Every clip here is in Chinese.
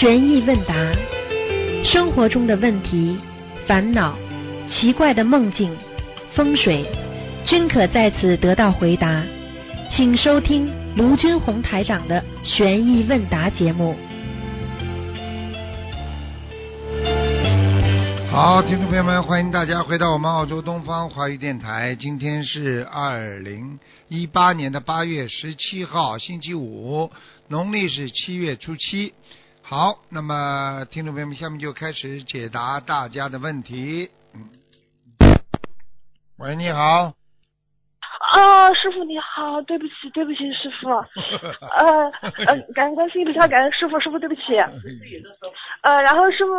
悬疑问答，生活中的问题、烦恼、奇怪的梦境、风水，均可在此得到回答。请收听卢军红台长的悬疑问答节目。好，听众朋友们，欢迎大家回到我们澳洲东方华语电台。今天是二零一八年的八月十七号，星期五，农历是七月初七。好，那么听众朋友们，下面就开始解答大家的问题。嗯，喂，你好。啊，师傅你好，对不起，对不起，师傅，呃呃，感恩关心比较感恩师傅，师傅对不起，呃，然后师傅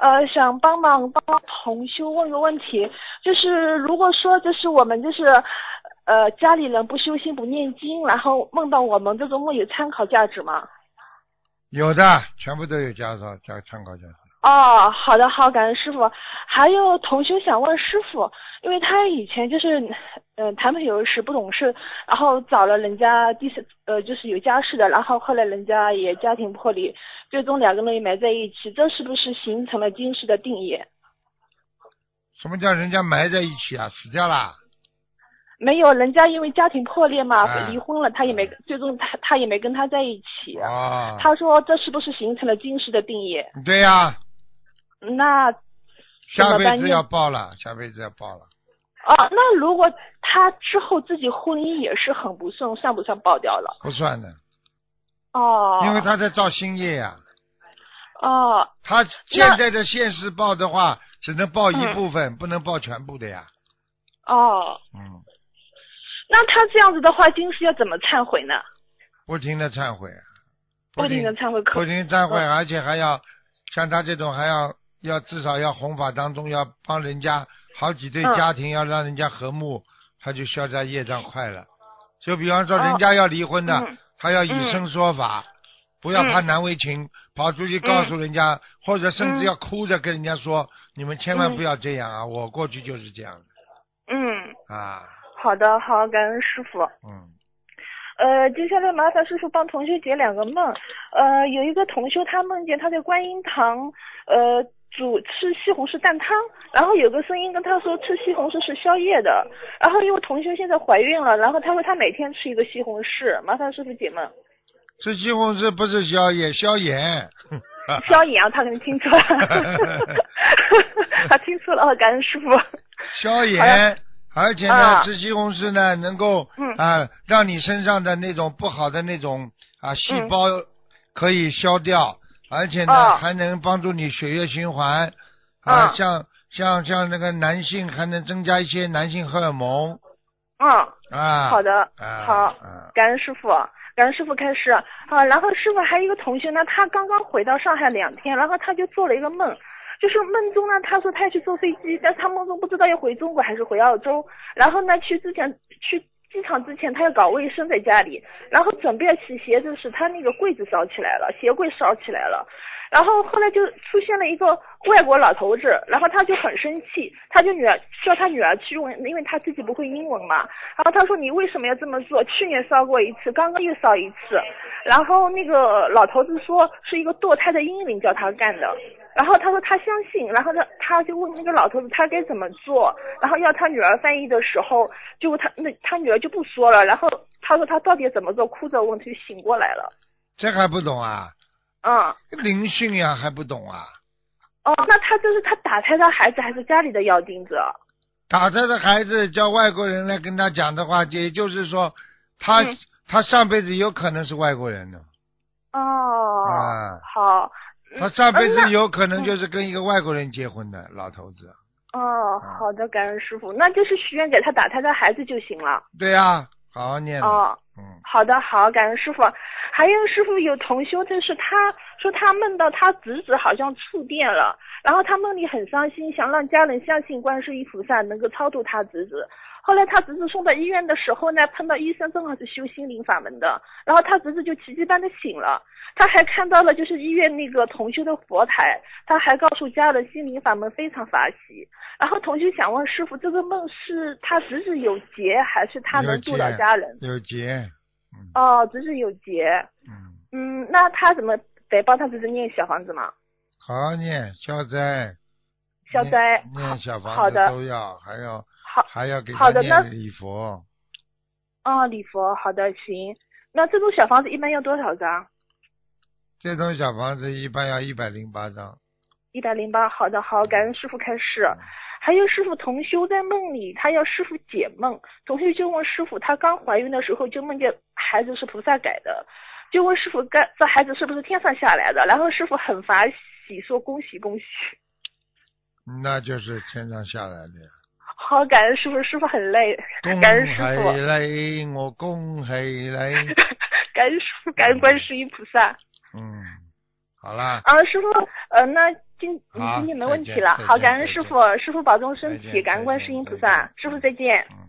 呃想帮忙帮同修问个问题，就是如果说就是我们就是呃家里人不修心不念经，然后梦到我们这个梦有参考价值吗？有的，全部都有加上加参考价值。哦，好的，好，感恩师傅。还有同学想问师傅，因为他以前就是，嗯、谈朋友时不懂事，然后找了人家第三，呃，就是有家室的，然后后来人家也家庭破裂，最终两个人也埋在一起，这是不是形成了今世的定义？什么叫人家埋在一起啊？死掉啦？没有，人家因为家庭破裂嘛，哎。离婚了，他也没，最终他他也没跟他在一起。啊，他说这是不是形成了今世的定业？对呀、那下辈子要报了，下辈子要报了。哦，那如果他之后自己婚姻也是很不顺，算不算爆掉了？不算的，哦，因为他在造新业呀、哦。他现在的现世报的话，只能报一嗯。部分，不能报全部的呀。哦，嗯，那他这样子的话，今世要怎么忏悔呢？不停的忏悔，不停的忏悔，不停地忏悔，嗯。而且还要像他这种还要要至少要弘法当中要帮人家好几对嗯家庭要让人家和睦，他就消灾业障快了。就比方说哦。人家要离婚的，嗯。他要以身说法，不要怕嗯难为情，跑出去告诉人家，或者甚至嗯要哭着跟人家说，你们千万嗯不要这样啊！我过去就是这样的。嗯，啊，好的，好，感恩师傅。嗯，呃，接下来麻烦师傅帮同修解两个梦。呃，有一个同修他梦见他在观音堂，呃，煮吃西红柿蛋汤，然后有个声音跟他说吃西红柿是宵夜的。然后因为同修现在怀孕了，然后他说他每天吃一个西红柿，麻烦师傅解梦。吃西红柿不是宵夜，消炎。消炎啊，他可能听错了，他听错了，哦感恩师傅。消好炎，而且呢，啊。吃西红柿呢，能够嗯。啊，让你身上的那种不好的那种啊细嗯。胞可以消掉，而且呢，哦还能帮助你血液循环啊，啊。像像像那个男性还能增加一些男性荷尔蒙。嗯，啊。好的，啊好。啊，感恩师傅，感恩师傅开始啊。然后师傅还有一个同学呢，他刚刚回到上海两天，然后他就做了一个梦，就是梦中呢，他说他要去坐飞机，但是他梦中不知道要回中国还是回澳洲，然后呢，去之前去。机场之前，他要搞卫生在家里，然后准备要洗鞋子时，他那个柜子烧起来了，鞋柜烧起来了，然后后来就出现了一个外国老头子，然后他就很生气，他就女儿叫他女儿去问，因为他自己不会英文嘛，然后他说你为什么要这么做？去年烧过一次，刚刚又烧一次，然后那个老头子说是一个堕胎的婴灵叫他干的，然后他说他相信，然后他他就问那个老头子他该怎么做，然后要他女儿翻译的时候，就他那他女儿就不说了，然后他说他到底怎么做，哭着问，他就醒过来了，这还不懂啊？嗯。灵性呀，还不懂啊？哦，那他就是他打胎的孩子还是家里的药钉子？打胎的孩子叫外国人来跟他讲的话，也就是说，他、嗯他上辈子有可能是外国人的，哦，啊好。他上辈子有可能就是跟一个外国人结婚的老头子。哦，好的，感恩师傅，那就是许愿给他打胎的孩子就行了。对呀、好好念。哦，嗯，好的，好，感恩师傅。还有师傅有同修，就是他说他梦到他侄子好像触电了，然后他梦里很伤心，想让家人相信观世音菩萨能够超度他侄子。后来他侄子送到医院的时候呢，碰到医生正好是修心灵法门的，然后他侄子就奇迹般的醒了。他还看到了就是医院那个同修的佛台，他还告诉家人心灵法门非常法喜。然后同修想问师傅，这个梦是他侄子有劫，还是他能度到家人？有劫。嗯哦，侄子有劫。嗯，嗯，那他怎么得帮他侄子念小房子吗？好好念消灾，消灾。念念小房子的，都要，还要好，还要给念礼佛。哦，礼佛，好的，行。那这种小房子一般要多少张？这种小房子一般要一百零八张。一百零八，好的，好，感恩师傅开示。还有师傅同修在梦里，他要师傅解梦，同修就问师傅，他刚怀孕的时候就梦见孩子是菩萨改的，就问师傅，该这孩子是不是天上下来的？然后师傅很法喜，说恭喜恭喜。那就是天上下来的呀。好，感恩师傅，师傅很累，恭感恩师喜傅，你，我恭喜你。感恩师傅，感恩观世音菩萨。嗯，好啦，啊，师傅，呃，那今你今天没问题了好，感恩师傅，师傅保重身体，感恩观世音菩萨，师傅再见。嗯，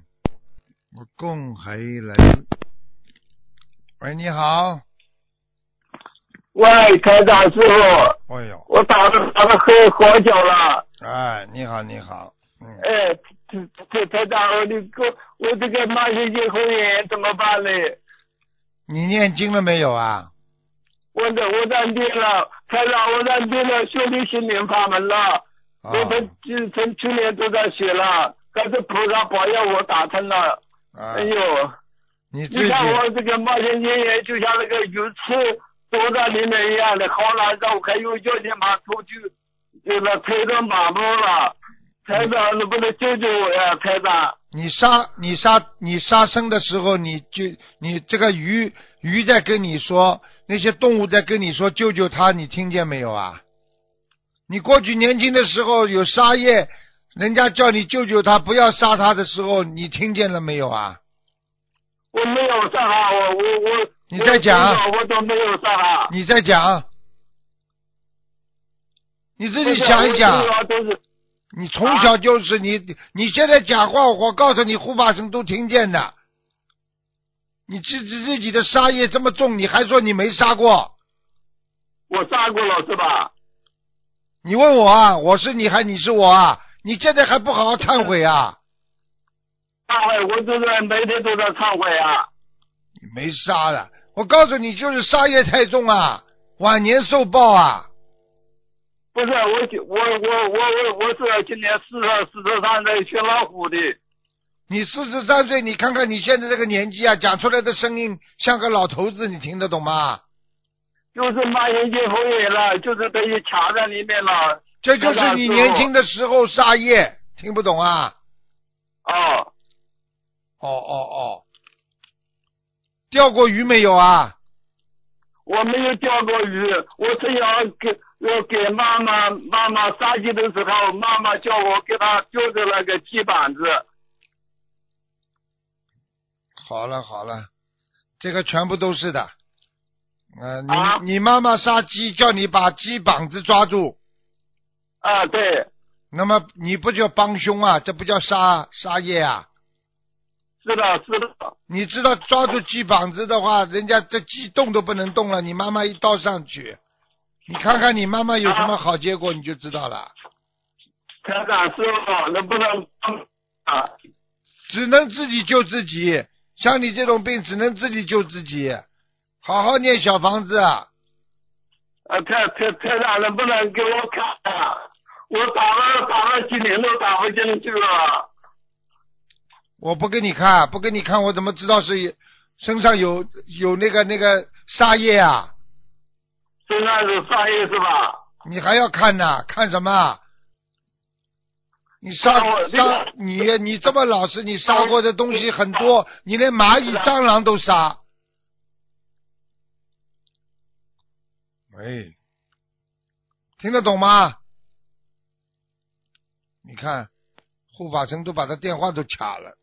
我恭喜你。喂，你好。喂，台长师傅，哎呦，我打了打了喝好久了。哎，你好，你好。嗯，哎，这这太大了，你给我我这个慢性咽喉炎怎么办呢？你念经了没有啊？我在我在念了，太大，我在念了修炼心灵法门了。我从从从去年都在学了，但是菩萨保佑我打通了。啊哎，呦，你你看我这个慢性咽炎就像那个鱼刺躲在里面一样的，好难受，还有腰间盘突出，这个腿都麻木了。台长，能不能救救我呀，台长？你杀你杀你杀生的时候，你就你这个鱼鱼在跟你说，那些动物在跟你说救救它，你听见没有啊？你过去年轻的时候有杀业，人家叫你救救它，不要杀它的时候，你听见了没有啊？我没有杀啊我，我我。你再讲我我都没有杀啊。你再讲，你自己想一想你从小就是你，你现在讲话，我告诉你，护法神都听见的。你自己自己的杀业这么重，你还说你没杀过？我杀过了是吧？你问我啊，我是你还你是我啊？你现在还不好好忏悔啊？忏悔，我都在每天都在忏悔啊。你没杀的，我告诉你，就是杀业太重啊，晚年受报啊。不是我就我我我我我是今年四十四十三岁学老虎的，你四十三岁，你看看你现在这个年纪啊，讲出来的声音像个老头子，你听得懂吗？就是慢性性喉炎了，就是等于卡在里面了。这就是你年轻的时候杀业，听不懂啊？哦，哦哦哦，钓过鱼没有啊？我没有钓过鱼，我只要给要给妈妈妈妈杀鸡的时候，妈妈叫我给她丢的那个鸡板子。好了好了，这个全部都是的。呃，你、啊你妈妈杀鸡，叫你把鸡膀子抓住，啊，对，那么你不叫帮凶啊？这不叫杀杀业啊？是的，是的。你知道抓住鸡膀子的话，人家这鸡动都不能动了，你妈妈一刀上去，你看看你妈妈有什么好结果，你就知道了。台长师傅，能不能啊？只能自己救自己，像你这种病，只能自己救自己。好好念小房子啊！呃，台台台长能不能给我看啊？我打了打了几年都打不进去了。我不给你看，不给你看，我怎么知道是身上有有那个那个沙叶啊？身上是杀业是吧？你还要看呢？看什么？你杀杀你你这么老实，你杀过的东西很多，你连蚂蚁、蟑螂都杀。喂，听得懂吗？你看，护法神都把他电话都卡了，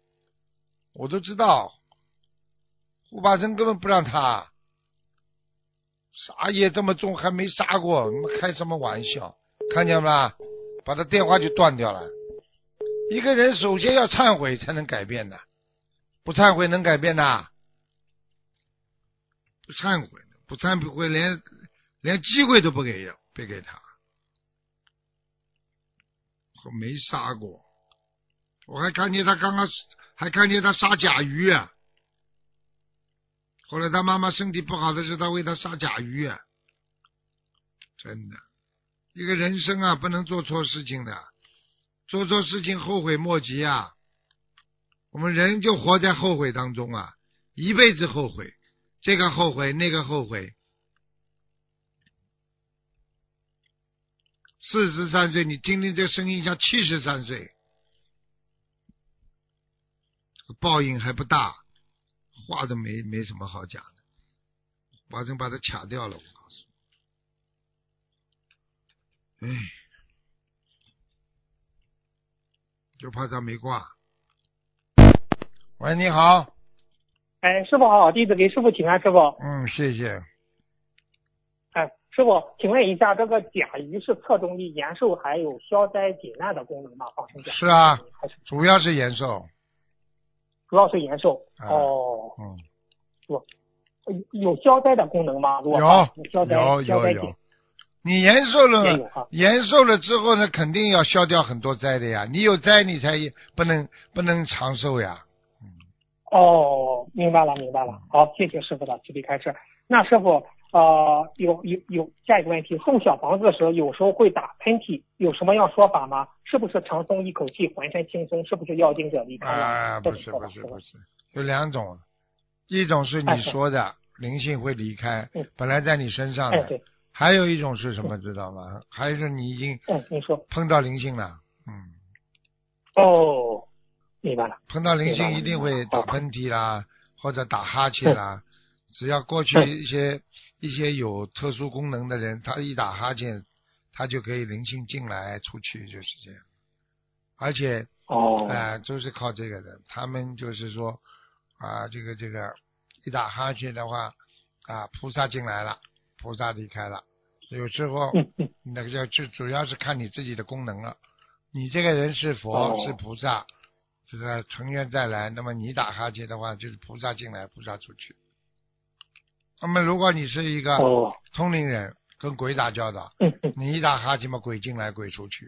我都知道，护法神根本不让他。杀业这么重，还没杀过，你们开什么玩笑？看见了吧？把他电话就断掉了。一个人首先要忏悔才能改变的，不忏悔能改变的？不忏悔，不忏悔连连机会都不给，不给他。我没杀过，我还看见他刚刚还看见他杀甲鱼啊。后来他妈妈身体不好的时候，他为他杀甲鱼。真的，一个人生啊，不能做错事情的，做错事情后悔莫及啊。我们人就活在后悔当中啊，一辈子后悔，这个后悔那个后悔。四十三岁，你听听这声音像七十三岁，报应还不大，话都没没什么好讲的，保证把它卡掉了。我告诉你，哎，就怕他没挂。喂，你好。哎，师傅好，弟子给师傅请安，师傅。嗯，谢谢。哎，师傅，请问一下，这个甲鱼是侧重于延寿还有消灾解难的功能吗？放生甲是啊，主要是延寿。主要是延寿？啊哦，嗯，有消灾的功能吗？如果有消灾有有有。你延寿了延寿了之后呢，肯定要消掉很多灾的呀。你有灾，你才不能不能长寿呀。哦，明白了，明白了。好，谢谢师傅的慈悲开示。那师傅，呃，有有有下一个问题，送小房子的时候，有时候会打喷嚏，有什么样说法吗？是不是长松一口气，浑身轻松？是不是要经者离开了？啊，不是不是不是，有两种，一种是你说的灵性会离开嗯，本来在你身上哎，的，对，还有一种是什么，知道吗？还有一种你已经嗯，你说。碰到灵性了，嗯，哦，明白了。碰到灵性一定会打喷嚏啦，或者打哈欠啦。只要过去嗯一些一些有特殊功能的人，他一打哈欠，他就可以灵性进来出去，就是这样。而且哦，啊，都是靠这个的。他们就是说啊，这个这个一打哈欠的话啊，菩萨进来了，菩萨离开了。有时候 那个叫就主要是看你自己的功能了。你这个人是佛、哦是菩萨，这个成愿再来，那么你打哈欠的话，就是菩萨进来，菩萨出去。那么如果你是一个哦，通灵人，跟鬼打交道，你一打哈欠嘛，鬼进来，鬼出去，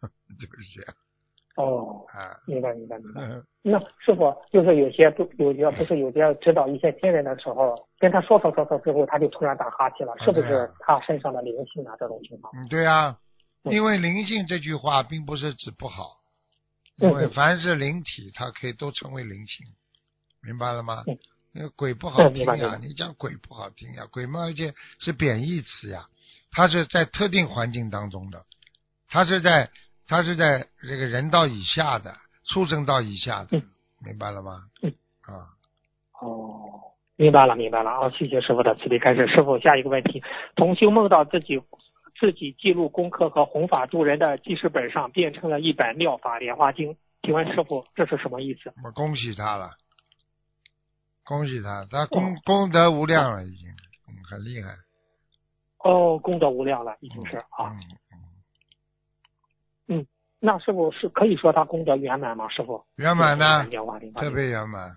就是这样哦，啊。明白明白明白。嗯 那师傅就是有些不有些不是有些指导一些亲人的时候，跟他说说说说之后，他就突然打哈欠了，是不是他身上的灵性啊？这种情况？嗯，对啊，嗯因为灵性这句话并不是指不好，嗯因为凡是灵体，它可以都成为灵性，明白了吗嗯？因为鬼不好听呀你讲鬼不好听呀，鬼嘛而且是贬义词呀，它是在特定环境当中的，它是在它是在这个人道以下的，畜生道以下的嗯，明白了吗？嗯啊，哦，明白了，明白了。啊，谢谢师傅的慈悲开示。师傅，下一个问题：同修梦到自己自己记录功课和弘法度人的记事本上变成了一本《妙法莲花经》，请问师傅这是什么意思？我恭喜他了，恭喜他，他功功德无量了，已经，嗯，很厉害。哦，功德无量了，已经是啊。嗯那师傅是可以说他功德圆满吗？师傅？圆满呢，莲花莲花特别圆满。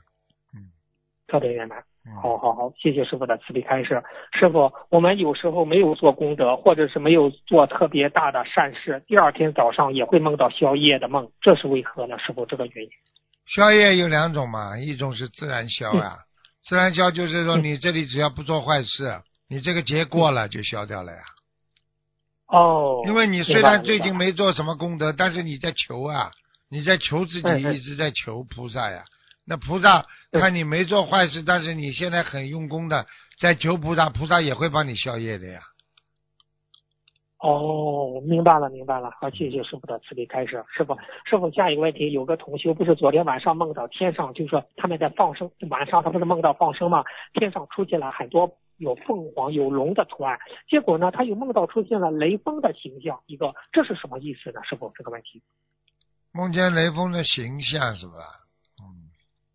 特别圆满。嗯好好好，谢谢师傅的慈悲开示。师傅，我们有时候没有做功德，或者是没有做特别大的善事，第二天早上也会梦到宵夜的梦，这是为何呢？师傅，这个原因？宵夜有两种嘛，一种是自然消啊，自然消就是说嗯你这里只要不做坏事，你这个劫过了就消掉了呀。哦，因为你虽然最近没做什么功德，但是你在求啊，你在求自己，一直在求菩萨呀。那菩萨嗯看你没做坏事，但是你现在很用功的在求菩萨，菩萨也会帮你消业的呀。哦，明白了，明白了。好，谢谢师傅的慈悲开示。师傅，师傅，下一个问题，有个同修不是昨天晚上梦到天上，就是说他们在放生，晚上他不是梦到放生吗？天上出现了很多有凤凰、有龙的图案，结果呢，他又梦到出现了雷锋的形象，一个，这是什么意思呢？师傅，这个问题。梦见雷锋的形象是吧？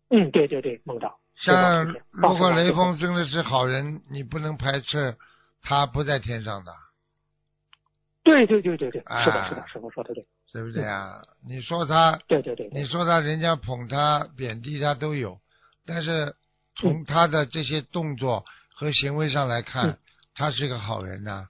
嗯，嗯，对对对，梦到。像如果雷锋真的是好人，你不能排斥他不在天上的，对对对对对，啊是的，是的，师傅说的对，对不对啊？你说他对对对对你说他人家捧他、贬低他都有，但是从他的这些动作和行为上来看，嗯他是个好人呐、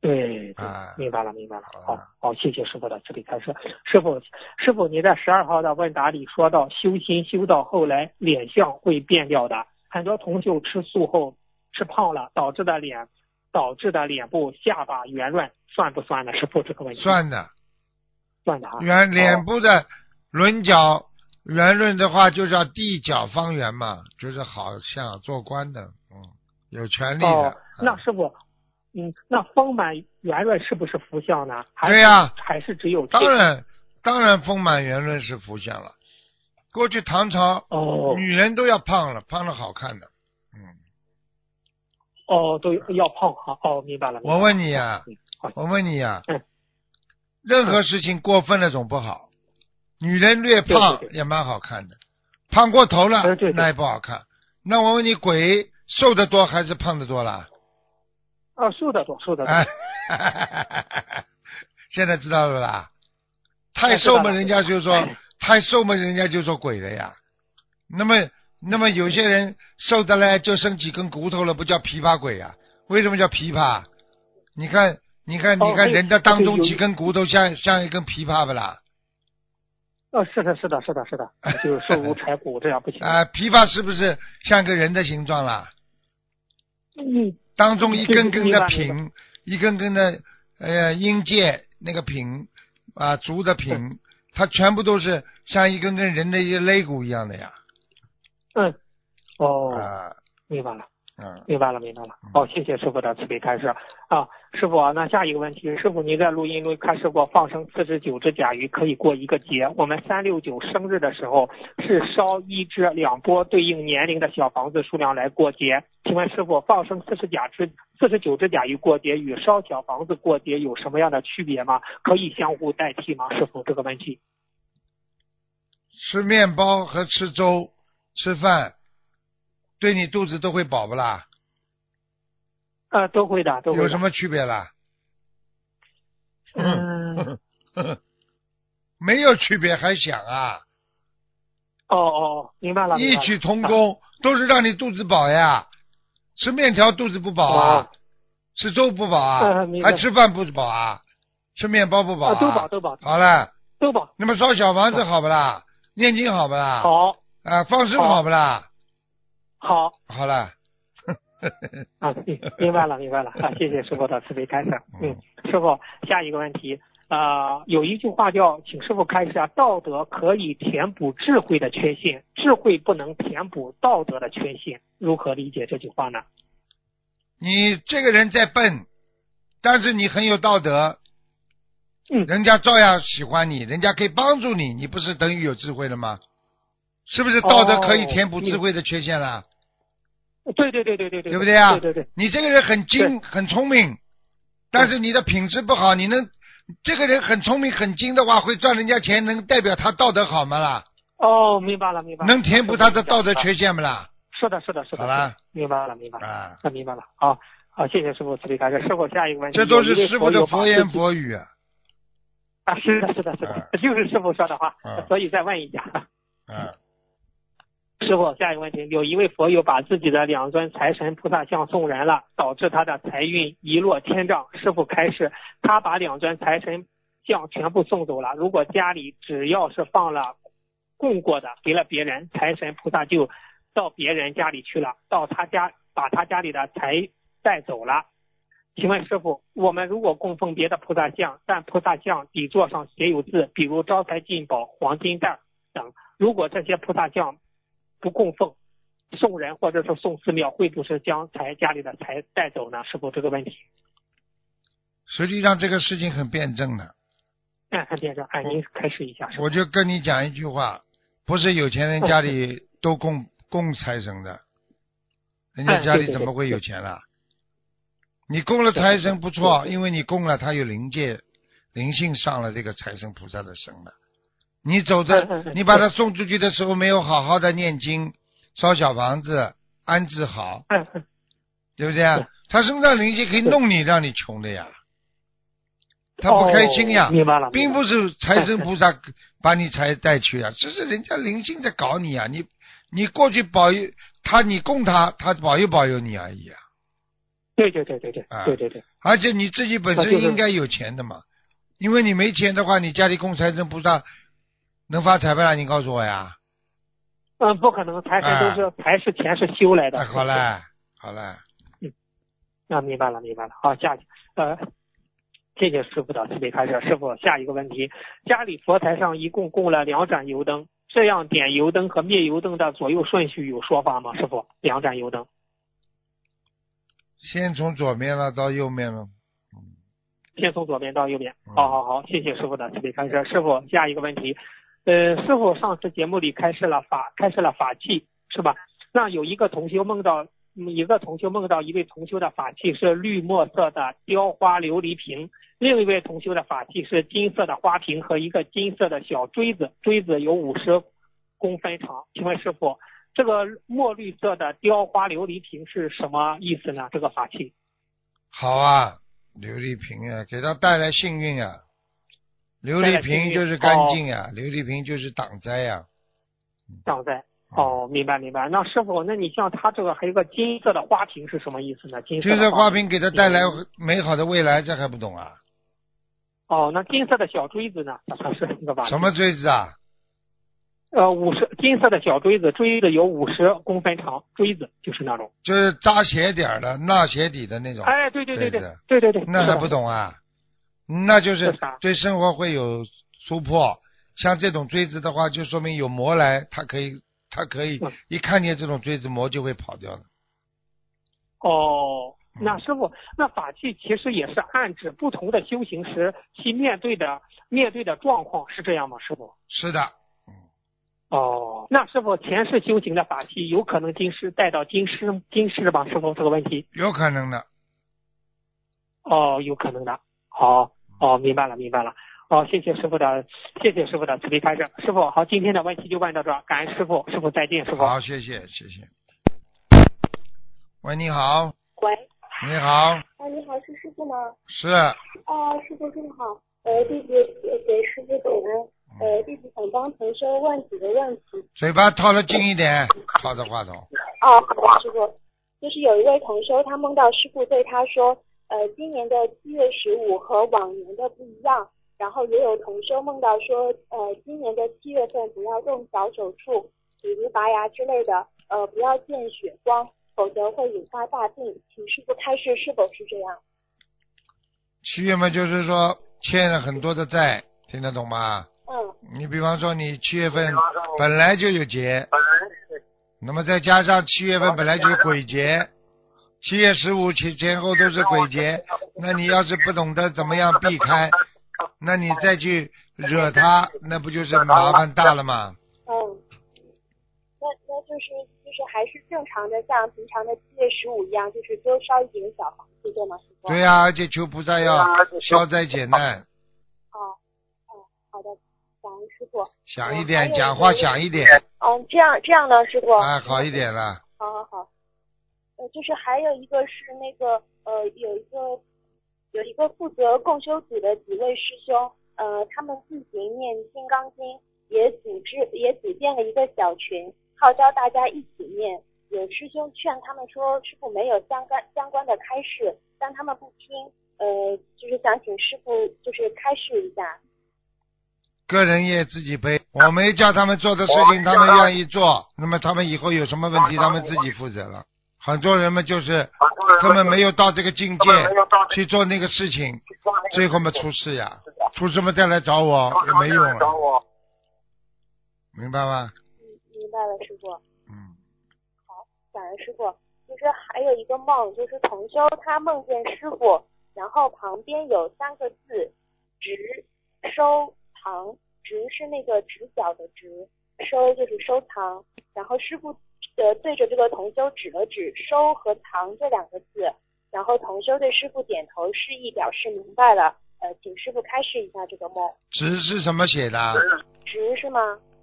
对，对啊明白了，明白了。好好，好，谢谢师傅的慈悲开示。师傅，师傅，你在十二号的问答里说到，修心修到后来，脸相会变掉的。很多同修吃素后吃胖了，导致的脸导致的脸部下巴圆润，算不算呢？师傅这个问题算的。算的啊。圆脸部的轮角圆润的话，就叫地角方圆嘛，就是好像做官的，嗯，有权利的。哦，那嗯师傅，嗯，那丰满圆润是不是福相呢？还对呀还是只有当然，当然丰满圆润是福相了。过去唐朝哦女人都要胖了，胖了好看的。嗯，哦都要胖哈哦，明白了。我问你呀我问你呀、嗯任何事情过分了总不好。女人略胖也蛮好看的，胖过头了那也不好看。那我问你，鬼瘦的多还是胖的多啦？啊，瘦的多，瘦的多。哎，现在知道了啦。太瘦嘛，人家就说哎太瘦嘛，人家就说鬼了呀。那么，那么有些人瘦的嘞，就剩几根骨头了，不叫琵琶鬼啊？为什么叫琵琶？你看，你看，你看人的当中几根骨头像像一根琵琶不啦？哦，是的，是的，是的，是的，就是瘦如柴骨，这样不行。啊，琵琶是不是像个人的形状啦？嗯，当中一根根的品，一根根的呃阴界那个品啊竹的品，它全部都是像一根根人的一些肋骨一样的呀。嗯，哦，啊，明白了。嗯，明白了，明白了嗯。好，谢谢师傅的慈悲开示啊，师傅啊，那下一个问题，师傅您在录音中开示过放生四十九只甲鱼可以过一个节，我们三六九生日的时候是烧一只两波对应年龄的小房子数量来过节，请问师傅放生四十甲只四十九只甲鱼过节与烧小房子过节有什么样的区别吗？可以相互代替吗？师傅这个问题。吃面包和吃粥吃饭，对你肚子都会饱不啦？啊，都会的，都会的。有什么区别啦？嗯，没有区别还想啊？哦哦，明白了。明白了异曲同工，都是让你肚子饱呀。吃面条肚子不饱啊哦，吃粥不饱啊呃，还吃饭不饱啊？吃面包不饱啊，都饱都饱好了，都饱。那么烧小房子好不啦？念经好不啦？好，啊，放生好不啦？好。好了，啊，明明白了，明白了啊！谢谢师傅的慈悲开示。嗯，师傅，下一个问题，啊，有一句话叫，请师傅开示啊，道德可以填补智慧的缺陷，智慧不能填补道德的缺陷，如何理解这句话呢？你这个人再笨，但是你很有道德，嗯人家照样喜欢你，人家可以帮助你，你不是等于有智慧了吗？是不是道德可以填补哦智慧的缺陷了？对对对对对对，对不对啊对对对，你这个人很精很聪明，但是你的品质不好，你能这个人很聪明很精的话，会赚人家钱，能代表他道德好吗啦？哦，明白了，明白了，能填补他的道德缺陷不啦？是的，是的，是的，好了，明白了，明白了，啊，那，明白了，好，好，谢谢师傅慈悲开示。师傅，下一个问题，这都是师傅的佛言佛语啊！啊，是的，是的，是的，就是师傅说的话嗯，所以再问一下。啊，师傅，下一个问题，有一位佛友把自己的两尊财神菩萨像送人了，导致他的财运一落千丈。师傅开示，他把两尊财神像全部送走了。如果家里只要是放了供过的，给了别人，财神菩萨就到别人家里去了，到他家把他家里的财带走了。请问师傅，我们如果供奉别的菩萨像，但菩萨像底座上写有字，比如招财进宝、黄金蛋等，如果这些菩萨像不供奉，送人或者是送寺庙，会不会将财家里的财带走呢？是否这个问题，实际上这个事情很辩证的。哎，很辩证，哎，您开始一下。我就跟你讲一句话，不是有钱人家里都供供财神的，人家家里怎么会有钱啦？你供了财神不错，因为你供了，他有灵界灵性上了这个财神菩萨的身了。你走着，你把他送出去的时候，没有好好的念经、烧小房子、安置好，对不对啊？他身上灵性可以弄你，让你穷的呀。他不开心呀并不是财神菩萨把你财带去啊，这是人家灵性在搞你啊！你你过去保佑他，你供他，他保佑保佑你而已啊！对对对对对啊对对对，而且你自己本身应该有钱的嘛，因为你没钱的话，你家里供财神菩萨能发财不啦？你告诉我呀！嗯，不可能，财神都是财是钱是修来的。哎，好嘞，好嘞，嗯啊，明白了，明白了。好，下呃，谢谢师傅的慈悲开示。师傅，下一个问题，家里佛台上一共供了两盏油灯，这样点油灯和灭油灯的左右顺序有说法吗？师傅，两盏油灯，先从左面了到右面了。先从左边到右边。嗯好好好，谢谢师傅的慈悲开示。师傅，下一个问题，呃，师傅上次节目里开示了法，开示了法器，是吧？那有一个同修梦到，一个同修梦到一位同修的法器是绿墨色的雕花琉璃瓶，另一位同修的法器是金色的花瓶和一个金色的小锥子，锥子有五十公分长。请问师傅，这个墨绿色的雕花琉璃瓶是什么意思呢？这个法器？好啊，琉璃瓶啊，给他带来幸运啊。琉璃瓶就是干净啊，琉璃瓶就是挡灾呀、挡灾。哦，明白明白。那师傅，那你像他这个还有个金色的花瓶是什么意思呢？金色就是的花瓶给他带来美好的未来，这还不懂啊？哦，那金色的小锥子呢？它 是那个吧？什么锥子啊？呃，五十金色的小锥子，锥子有五十公分长，锥子就是那种。就是扎鞋底儿的、纳鞋底的那种。哎，对对对对对对对。那还不懂啊？那就是对生活会有突破。像这种锥子的话，就说明有魔来，它可以，它可以嗯一看见这种锥子，魔就会跑掉的。哦，那师傅，那法器其实也是暗指不同的修行时其面对的面对的状况，是这样吗？师傅？是的，哦，那师傅前世修行的法器有可能今世带到今世今世吧？师傅这个问题？有可能的。哦，有可能的。好，哦，明白了，明白了。哦，谢谢师傅的，谢谢师傅的慈悲开示。师傅好，今天的问题就问到这儿，感恩师傅，师傅再见，师傅。好，谢谢，谢谢。喂，你好，喂，你好，啊，你好，是师傅吗？是啊，师傅师傅好，呃，弟子呃给师傅请安，呃，弟子想帮同修问几个问题。嘴巴靠得近一点，靠着话筒。哦，好的，师傅，就是有一位同修，他梦到师傅对他说，呃，今年的七月十五和往年的不一样。然后也有同修梦到说，呃，今年的七月份不要动小手术，比如拔牙之类的，呃，不要见血光，否则会引发大病。请师傅开示是否是这样？七月嘛，就是说欠了很多的债，听得懂吗？嗯你比方说，你七月份本来就有劫，那么再加上七月份本来就是鬼节，七月十五前前后都是鬼节，那你要是不懂得怎么样避开，那你再去惹他，那不就是麻烦大了吗？嗯，那那就是就是还是正常的，像平常的七月十五一样，就是多烧一点小房子，对吗？对呀、而且求菩萨要消灾解难，哦，哦，好的，感恩师傅。响一点，讲话响一点，嗯，这样这样呢，师傅。啊，好一点了。好好好。呃，就是还有一个是那个呃，有一个有一个负责共修组的几位师兄，呃，他们自行念《金刚经》，也组织也组建了一个小群，号召大家一起念。有师兄劝他们说，师傅没有相关相关的开示，但他们不听，呃，就是想请师傅就是开示一下。个人业自己背，我没叫他们做的事情，他们愿意做，那么他们以后有什么问题，他们自己负责了。很多人们就是根本没有到这个境界去做那个事情，最后嘛出事呀，出事嘛再来找我也没用了，明白吗？嗯，明白了，师傅。嗯，好感恩师傅。就是还有一个梦，就是同修他梦见师傅，然后旁边有三个字“直收藏”，直是那个直角的直，收就是收藏。然后师傅呃对着这个同修指了指“收”和“藏”这两个字，然后同修对师傅点头示意，表示明白了。呃，请师傅开示一下这个梦。直是什么写的？直是吗？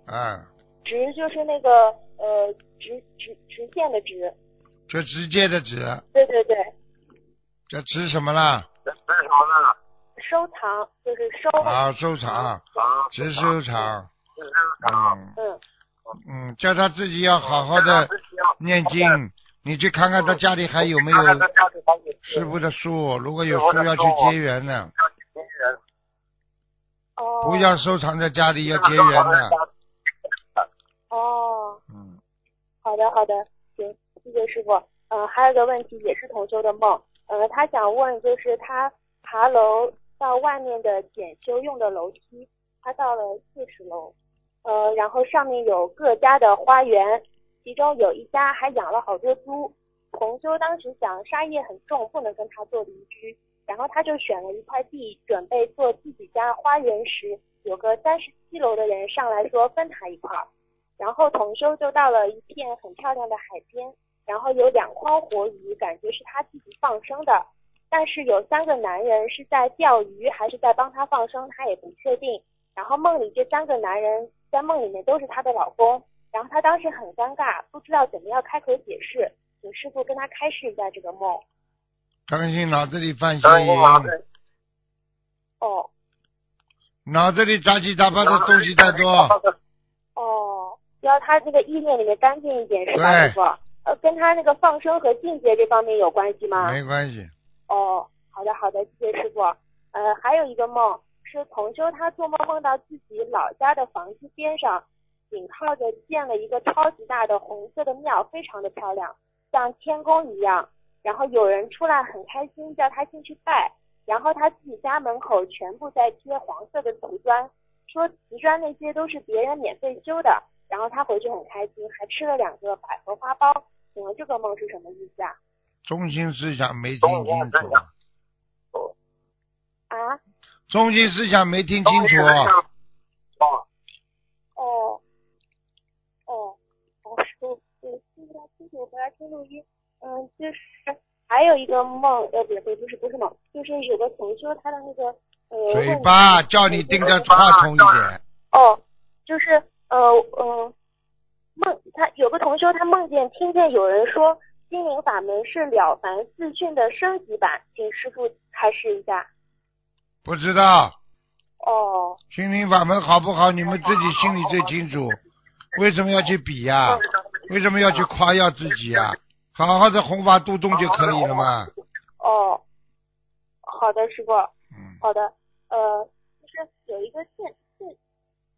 嗯，直就是那个呃直直直线的直。就直接的直，对对对，这直什么啦？收藏就是收。好，收藏，直收藏。嗯嗯嗯，叫他自己要好好的念经。你去看看他家里还有没有师傅的书，如果有书要去结缘呢，哦。不要收藏在家里，要结缘的。哦，嗯，好的好的，行，谢谢师傅。呃，还有个问题也是同修的梦，呃，他想问，就是他爬楼到外面的检修用的楼梯，他到了四十楼，呃，然后上面有各家的花园，其中有一家还养了好多猪。同修当时想沙叶很重，不能跟他做邻居，然后他就选了一块地，准备做自己家花园时，有个三十七楼的人上来说分他一块儿，然后同修就到了一片很漂亮的海边，然后有两筐活鱼，感觉是他自己放生的，但是有三个男人是在钓鱼还是在帮他放生，他也不确定。然后梦里这三个男人在梦里面都是她的老公，然后她当时很尴尬，不知道怎么样开口解释，请师傅跟她开示一下这个梦。当心脑子里犯当心心脑子炎，哦脑子里杂七杂八的东西太多。哦，要他这个意念里面干净一点是吧，师傅？呃，跟他那个放生和境界这方面有关系吗？没关系，哦，好的好的，谢谢师傅。呃，还有一个梦是同修他做梦梦到自己老家的房子边上紧靠着建了一个超级大的红色的庙，非常的漂亮，像天宫一样。然后有人出来很开心，叫他进去拜。然后他自己家门口全部在贴黄色的瓷砖，说瓷砖那些都是别人免费修的。然后他回去很开心，还吃了两个百合花苞。请问这个梦是什么意思啊？中心思想没听清楚，啊？中心思想没听清楚。哦，哦，哦，师傅，我听不太清楚，我回来听录音。嗯，就是还有一个梦，呃，不对，不是不是梦，就是有个同修他的那个呃嘴巴叫你盯着话筒一点，哦，就是呃呃梦，他有个同修他梦见听见有人说心灵法门是了凡四训的升级版，请师傅开示一下。不知道。哦，心灵法门好不好，你们自己心里最清楚。为什么要去比呀、为什么要去夸耀自己呀、好好的弘法度众就可以了嘛。哦，好的，师傅。嗯，好的，呃，就是有一个现现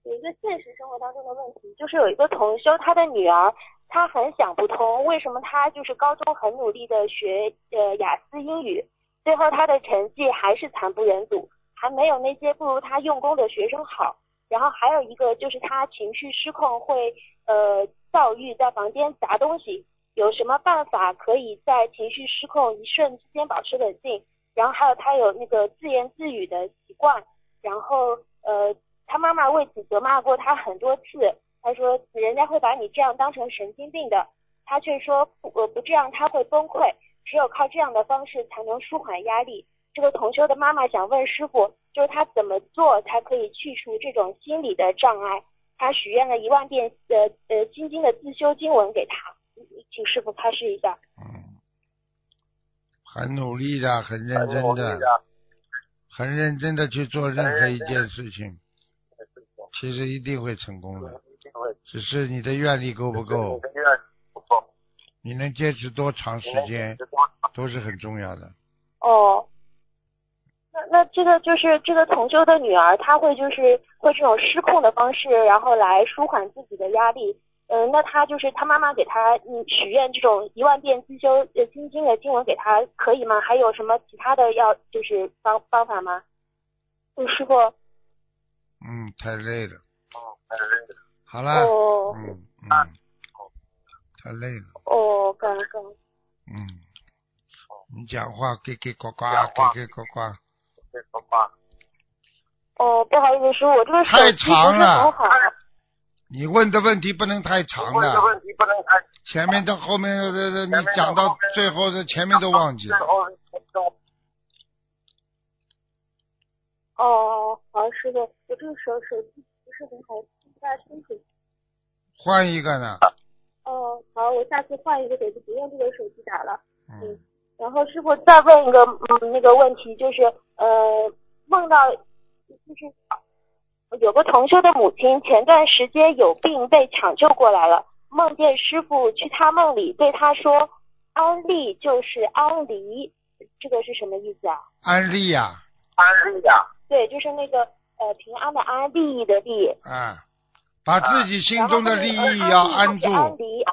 有一个现实生活当中的问题，就是有一个同修，他的女儿，她很想不通，为什么她就是高中很努力的学呃雅思英语，最后她的成绩还是惨不忍睹，还没有那些不如他用功的学生好。然后还有一个就是他情绪失控，会呃躁郁，在房间砸东西。有什么办法可以在情绪失控一瞬之间保持冷静？然后还有他有那个自言自语的习惯，然后呃，他妈妈为此责骂过他很多次。他说人家会把你这样当成神经病的，他却说不呃不这样他会崩溃，只有靠这样的方式才能舒缓压力。这个同修的妈妈想问师傅，就是他怎么做才可以去除这种心理的障碍？他许愿了一万遍呃呃心经的自修经文给他，请师傅开示一下。嗯，很努力的，很认真的很认真的去做任何一件事情，其实一定会成功的，只是你的愿力够不够，你能坚持多长时间，都是很重要的。哦，那那这个就是这个同修的女儿，她会就是会这种失控的方式，然后来舒缓自己的压力。嗯、那她就是她妈妈给她嗯许愿这种一万遍自修呃心经的经文给她可以吗？还有什么其他的要就是方方法吗？嗯，师傅。嗯，太累了。哦，太累了好了，哦嗯嗯，太累了，哦，感恩感恩。嗯，你讲话给给呱呱，给给呱呱，哦，不好意思，师傅，我这个手太机不是长了很好。你问的问题不能太长的，前面到后面你讲到最后的前面都忘记了。哦，好，师傅，我这个手手机不是很好，听不大清楚。换一个呢？哦，好，我下次换一个手机，不用这个手机打了。嗯，然后师傅再问一个嗯那个问题，就是呃梦到就是有个同修的母亲前段时间有病被抢救过来了，梦见师傅去他梦里对他说安利就是安离，这个是什么意思啊？安利呀、对，就是那个呃平安的安，利益的利。嗯，把自己心中的利益要安住就是，安离。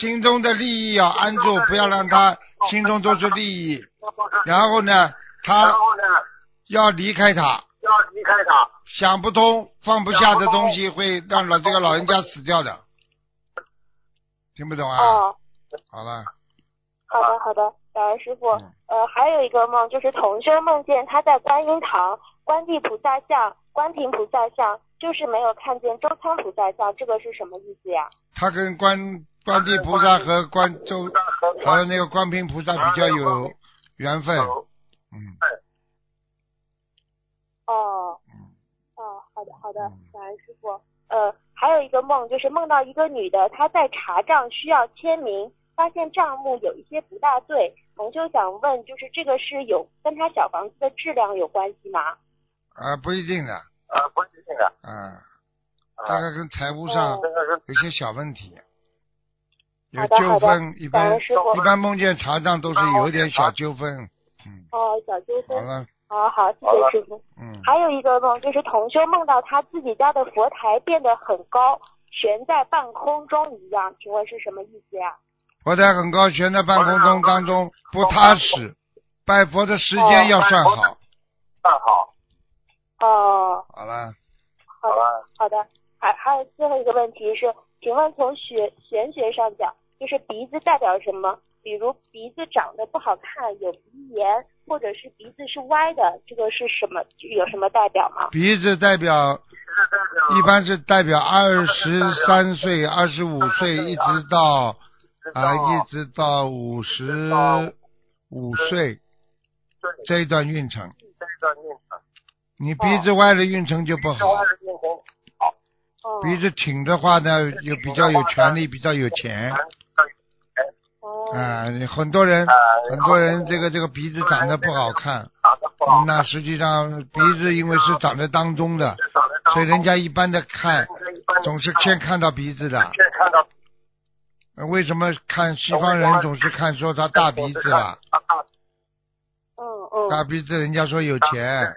心中的利益要安住，不要让他心中都是利益。然后呢，他要离开他，要离开他，想不通、放不下的东西会让老这个老人家死掉的。听不懂啊？哦，好了，好的好的，感恩师傅。嗯呃，还有一个梦就是童修梦见他在观音堂、观地菩萨像、观平菩萨像，就是没有看见周仓菩萨像，这个是什么意思呀？他跟观观地菩萨和观周还有那个观平菩萨比较有缘分。嗯。哦，嗯。哦，好的好的嗯，感恩师傅。呃，还有一个梦就是梦到一个女的，她在查账需要签名，发现账目有一些不大对。同修想问，就是这个是有跟她小房子的质量有关系吗？啊，不一定的，啊，不一定的，啊，啊。大概跟财务上有些小问题，有纠纷，一般一。般梦见查账都是有点小纠纷。嗯，哦，小纠纷。好了，好好，谢谢师傅。嗯，还有一个梦，就是同修梦到他自己家的佛台变得很高，悬在半空中一样，请问是什么意思呀？佛台很高，悬在半空中当中不踏实，拜佛的时间要算好。算好，哦，好了，好的好了，好的。还还有最后一个问题是，请问从学玄学上讲，就是鼻子代表什么？比如鼻子长得不好看，有鼻炎，或者是鼻子是歪的，这个是什么？有什么代表吗？鼻子代表一般是代表二十三岁、二十五岁，一直到啊，一直到五十五岁这一段运程。你鼻子歪的运程就不好，鼻子挺的话呢，有比较有权利，比较有钱哦，啊。你很多人很多人这个这个鼻子长得不好看，那实际上鼻子因为是长在当中的，所以人家一般的看总是先看到鼻子的。先看到呃为什么看西方人总是看说他大鼻子了？嗯嗯大鼻子人家说有钱，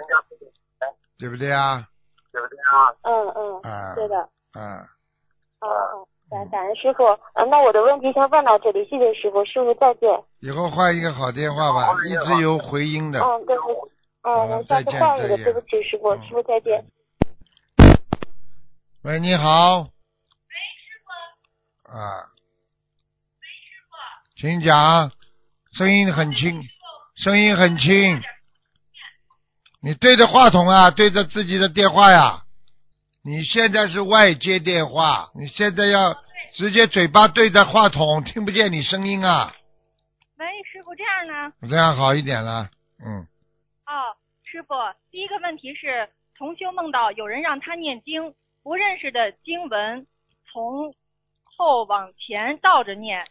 对不对啊？对不对啊？嗯嗯，啊，对的。啊，哦哦，感感恩师傅。嗯，那我的问题先问到这里，谢谢师傅，师傅再见。以后换一个好电话吧，一直有回音的。嗯，对不起。好嗯，我下次了再见换一个，对不起，师傅，嗯师傅再见。喂，你好。喂，师傅。啊。喂，师傅。请讲，声音很轻，声音很轻。你对着话筒啊，对着自己的电话呀。你现在是外接电话，你现在要直接嘴巴对着话筒，听不见你声音啊。喂，师傅，这样呢？这样好一点了，嗯。哦，师傅，第一个问题是，同修梦到有人让他念经，不认识的经文从后往前倒着念，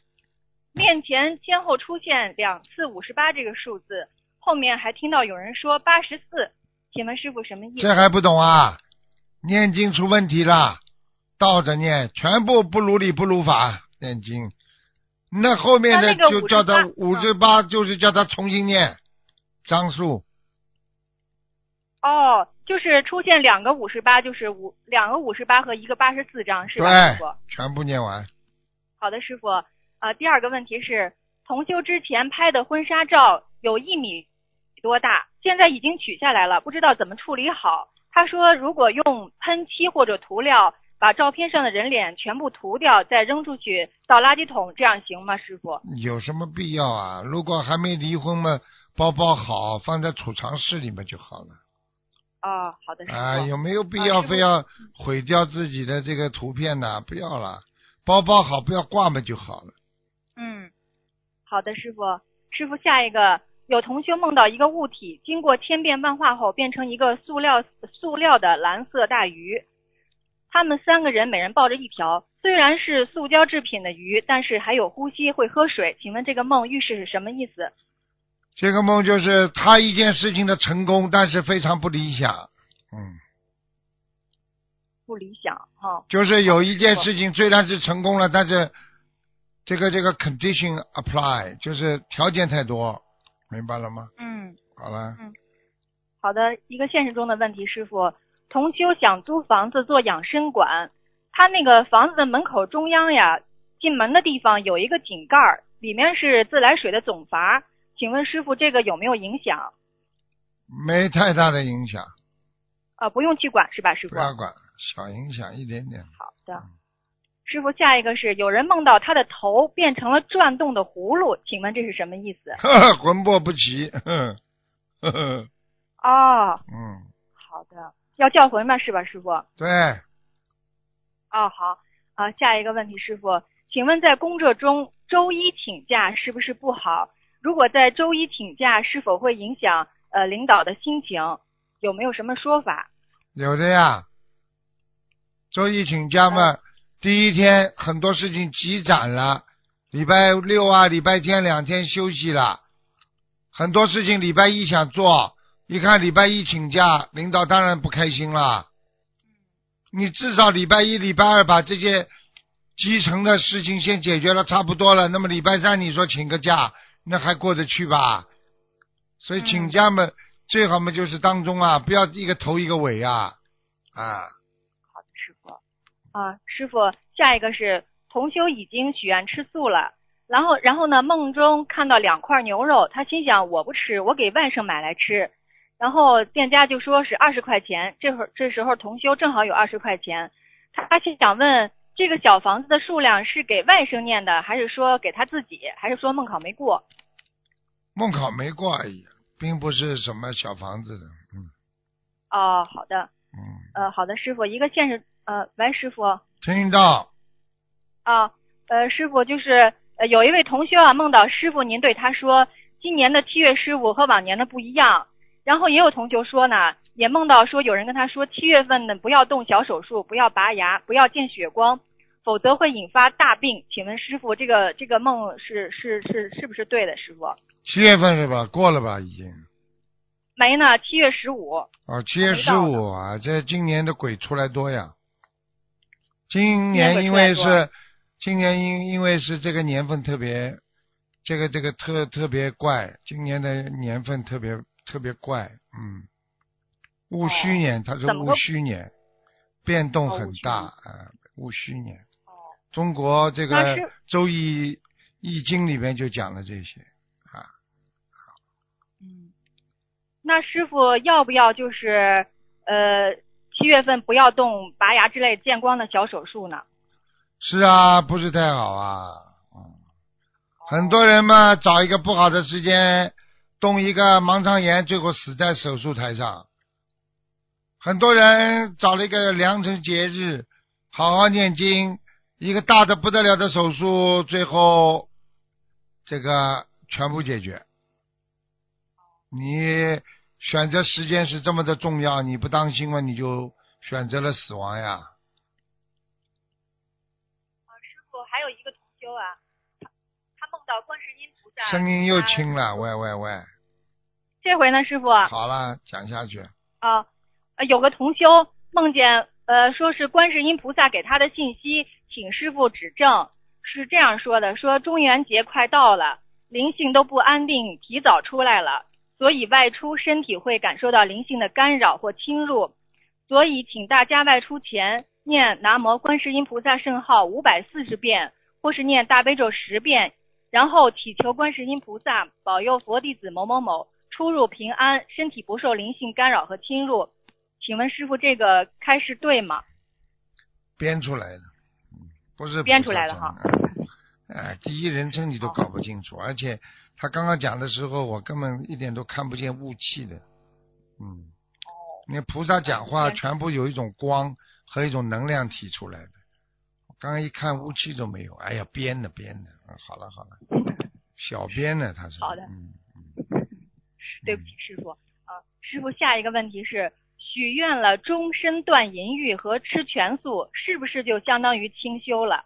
面前先后出现两次五十八这个数字，后面还听到有人说八十四，请问师傅什么意思？这还不懂啊？念经出问题了，倒着念，全部不如理不如法念经。那后面的就叫他58五十八，就是叫他重新念张数。哦，就是出现两个五十八，就是五两个五十八和一个八十四张，是吧，师傅？，全部念完。好的，师傅。呃，第二个问题是，同修之前拍的婚纱照有一米多大，现在已经取下来了，不知道怎么处理好。他说，如果用喷漆或者涂料把照片上的人脸全部涂掉，再扔出去倒垃圾桶，这样行吗，师傅？有什么必要啊？如果还没离婚嘛，包包好，放在储藏室里面就好了。哦，好的，师傅。啊，有没有必要非要毁掉自己的这个图片呢？不要了，包包好，不要挂嘛就好了。嗯，好的，师傅。师傅，下一个有同学梦到一个物体经过千变万化后变成一个塑料塑料的蓝色大鱼，他们三个人每人抱着一条，虽然是塑胶制品的鱼，但是还有呼吸，会喝水。请问这个梦预示是什么意思？这个梦就是他一件事情的成功，但是非常不理想。嗯，不理想哈、就是有一件事情虽然是成功了，但是这个这个 condition apply 就是条件太多，明白了吗？嗯，好了，嗯好的，一个现实中的问题，师傅，同修想租房子做养生馆，他那个房子的门口中央呀，进门的地方有一个井盖，里面是自来水的总阀，请问师傅这个有没有影响？没太大的影响，呃，不用去管是吧，师傅？不要管，小影响一点点。好的，师傅，下一个是有人梦到他的头变成了转动的葫芦，请问这是什么意思？呵呵，魂魄不齐，呵呵呵，哦，嗯，好的，要叫魂吧，是吧，师傅？对，哦，好啊、下一个问题，师傅，请问在工作中周一请假是不是不好？如果在周一请假，是否会影响呃领导的心情？有没有什么说法？有的呀。周一请假嘛，第一天很多事情积攒了，礼拜六啊、礼拜天两天休息了，很多事情礼拜一想做，一看礼拜一请假，领导当然不开心了。你至少礼拜一、礼拜二把这些基层的事情先解决了，差不多了。那么礼拜三你说请个假，那还过得去吧？所以请假嘛，最好嘛就是当中啊，不要一个头一个尾啊，啊。啊，师傅，下一个是同修已经许愿吃素了，然后然后呢，梦中看到两块牛肉，他心想我不吃，我给外甥买来吃。然后店家就说是二十块钱，这会儿这时候同修正好有二十块钱，他他心想问这个小房子的数量是给外甥念的，还是说给他自己，还是说梦考没过？梦考没过而已，并不是什么小房子的，嗯哦，好的，嗯，呃，好的，师傅，一个现实，呃，喂，师傅，听到啊，呃，师傅就是呃，有一位同学啊，梦到师傅您对他说，今年的七月十五和往年的不一样。然后也有同学说呢，也梦到说有人跟他说，七月份呢不要动小手术，不要拔牙，不要见血光，否则会引发大病。请问师傅，这个这个梦是是是是不是对的？师傅七月份是吧？过了吧，已经。没呢，七月十五。哦，七月十五啊，这今年的鬼出来多呀。今今年因为是，今年因因为是这个年份特别，这个这个特特别怪，今年的年份特别特别怪，嗯，戊戌年，它是戊戌年，变动很大啊，戊戌年。哦，中国这个《周易易经》里面就讲了这些啊，嗯，那师傅要不要就是呃七月份不要动拔牙之类见光的小手术呢？是啊，不是太好啊，很多人嘛找一个不好的时间动一个盲肠炎，最后死在手术台上。很多人找了一个良辰节日，好好念经，一个大的不得了的手术，最后这个全部解决。你选择时间是这么的重要，你不当心嘛，你就选择了死亡呀。师傅还有一个同修啊，他他梦到观世音菩萨，声音又轻了，喂喂喂，这回呢，师傅好了，讲下去。啊，呃有个同修梦见呃说是观世音菩萨给他的信息，请师傅指正，是这样说的：说中元节快到了，灵性都不安定，提早出来了，所以外出身体会感受到灵性的干扰或侵入，所以请大家外出前念南无观世音菩萨圣号五百四十遍，或是念大悲咒十遍，然后祈求观世音菩萨保佑佛弟子某某某出入平安，身体不受灵性干扰和侵入。请问师傅，这个开示对吗？编出来的，嗯不是编出来的哈。哎，第一人称你都搞不清楚，而且他刚刚讲的时候，我根本一点都看不见雾气的。嗯。你看菩萨讲话全部有一种光和一种能量体出来的，我刚刚一看雾气都没有，哎呀，编的编的，啊，好了好了，小编呢他是。好的嗯对不起，师傅啊，师傅，下一个问题是，许愿了终身断淫欲和吃全素，是不是就相当于清修了？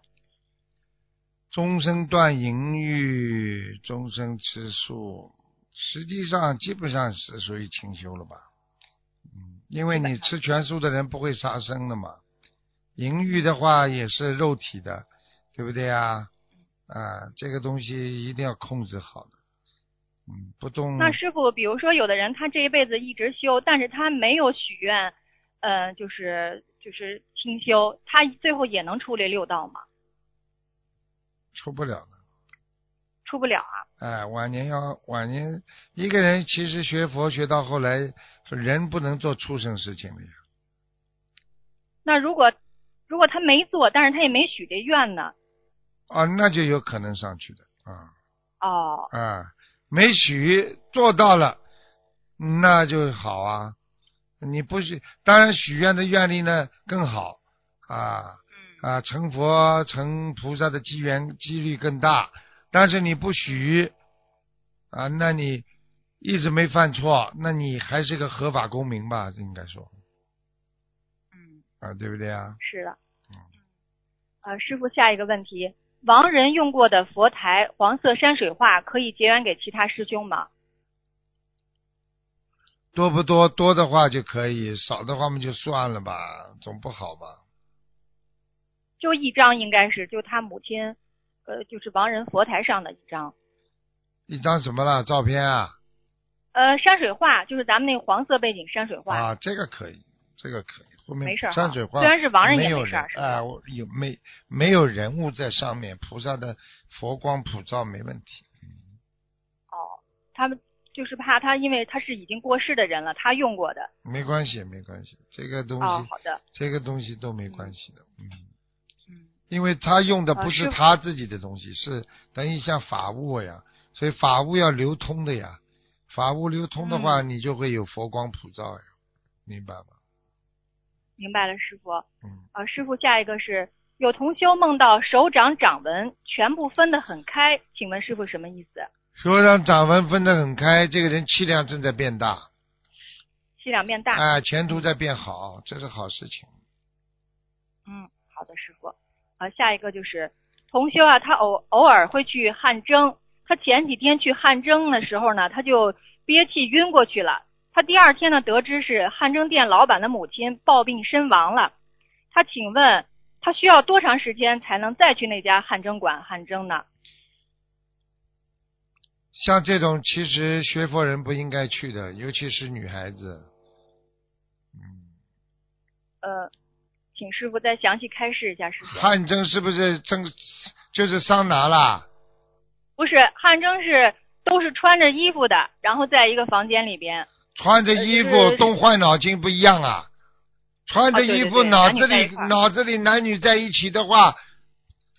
终身断淫欲，终身吃素，实际上基本上是属于清修了吧？嗯，因为你吃全素的人不会杀生的嘛，淫欲的话也是肉体的，对不对呀？啊，这个东西一定要控制好，嗯，不动。那师傅，比如说有的人他这一辈子一直修，但是他没有许愿，呃，就是就是清修，他最后也能出这六道吗？出不了的。出不了啊。哎，晚年要晚年，一个人其实学佛学到后来，人不能做畜生事情的呀。那如果如果他没做，但是他也没许这愿呢？啊，那就有可能上去的啊哦，啊，没许做到了，那就好啊。你不许，当然许愿的愿力呢更好啊嗯啊，成佛成菩萨的机缘几率更大。但是你不许啊，那你一直没犯错，那你还是个合法公民吧？应该说嗯，啊，对不对啊？是的。嗯呃，师傅，下一个问题：亡人用过的佛台黄色山水画可以结缘给其他师兄吗？多不多？多的话就可以，少的话嘛就算了吧，总不好吧？就一张，应该是就他母亲，呃，就是亡人佛台上的一张。一张什么了？照片啊？呃，山水画就是咱们那个黄色背景山水画。啊，这个可以，这个可以。后面没事哈山水画虽然是亡人也没有事儿是吧啊，我有没没有人物在上面，菩萨的佛光普照没问题。哦，他们就是怕他，因为他是已经过世的人了，他用过的。没关系，没关系，这个东西，哦，好的。这个东西都没关系的，嗯，嗯，因为他用的不是他自己的东西，是等于像法物呀，所以法物要流通的呀，法物流通的话，嗯你就会有佛光普照呀，明白吗？明白了，师傅。嗯，啊，师傅，下一个是有同修梦到手掌掌纹全部分得很开，请问师傅什么意思？手掌掌纹分得很开，这个人气量正在变大，气量变大。啊，前途在变好，这是好事情。嗯，好的，师傅。啊，下一个就是同修啊，他偶偶尔会去汗蒸，他前几天去汗蒸的时候呢，他就憋气晕过去了。他第二天呢，得知是汗蒸店老板的母亲暴病身亡了。他请问，他需要多长时间才能再去那家汗蒸馆汗蒸呢？像这种其实学佛人不应该去的，尤其是女孩子。嗯，呃，请师傅再详细开示一下，师傅。汗蒸是不是蒸就是桑拿啦？不是汗蒸是都是穿着衣服的，然后在一个房间里边。穿着衣服呃就是动坏脑筋不一样啊！穿着衣服，脑子里脑子里男女在一起的话，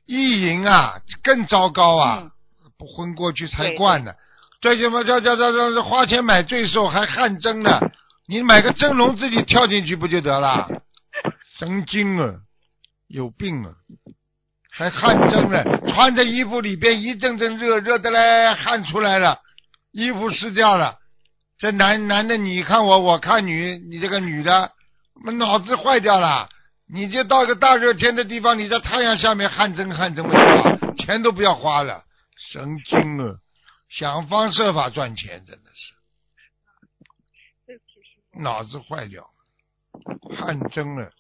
意淫啊，更糟糕啊！嗯不昏过去才对惯呢。这什么叫叫叫叫叫花钱买罪受，还汗蒸呢？你买个蒸笼自己跳进去不就得了？神经啊，有病啊！还汗蒸呢，穿着衣服里边一阵阵热，热的嘞，汗出来了，衣服湿掉了。这男男的你看我，我看女，你这个女的，我脑子坏掉了。你就到个大热天的地方，你在太阳下面汗蒸汗蒸？钱都不要花了，神经啊！想方设法赚钱，真的是脑子坏掉，汗蒸了，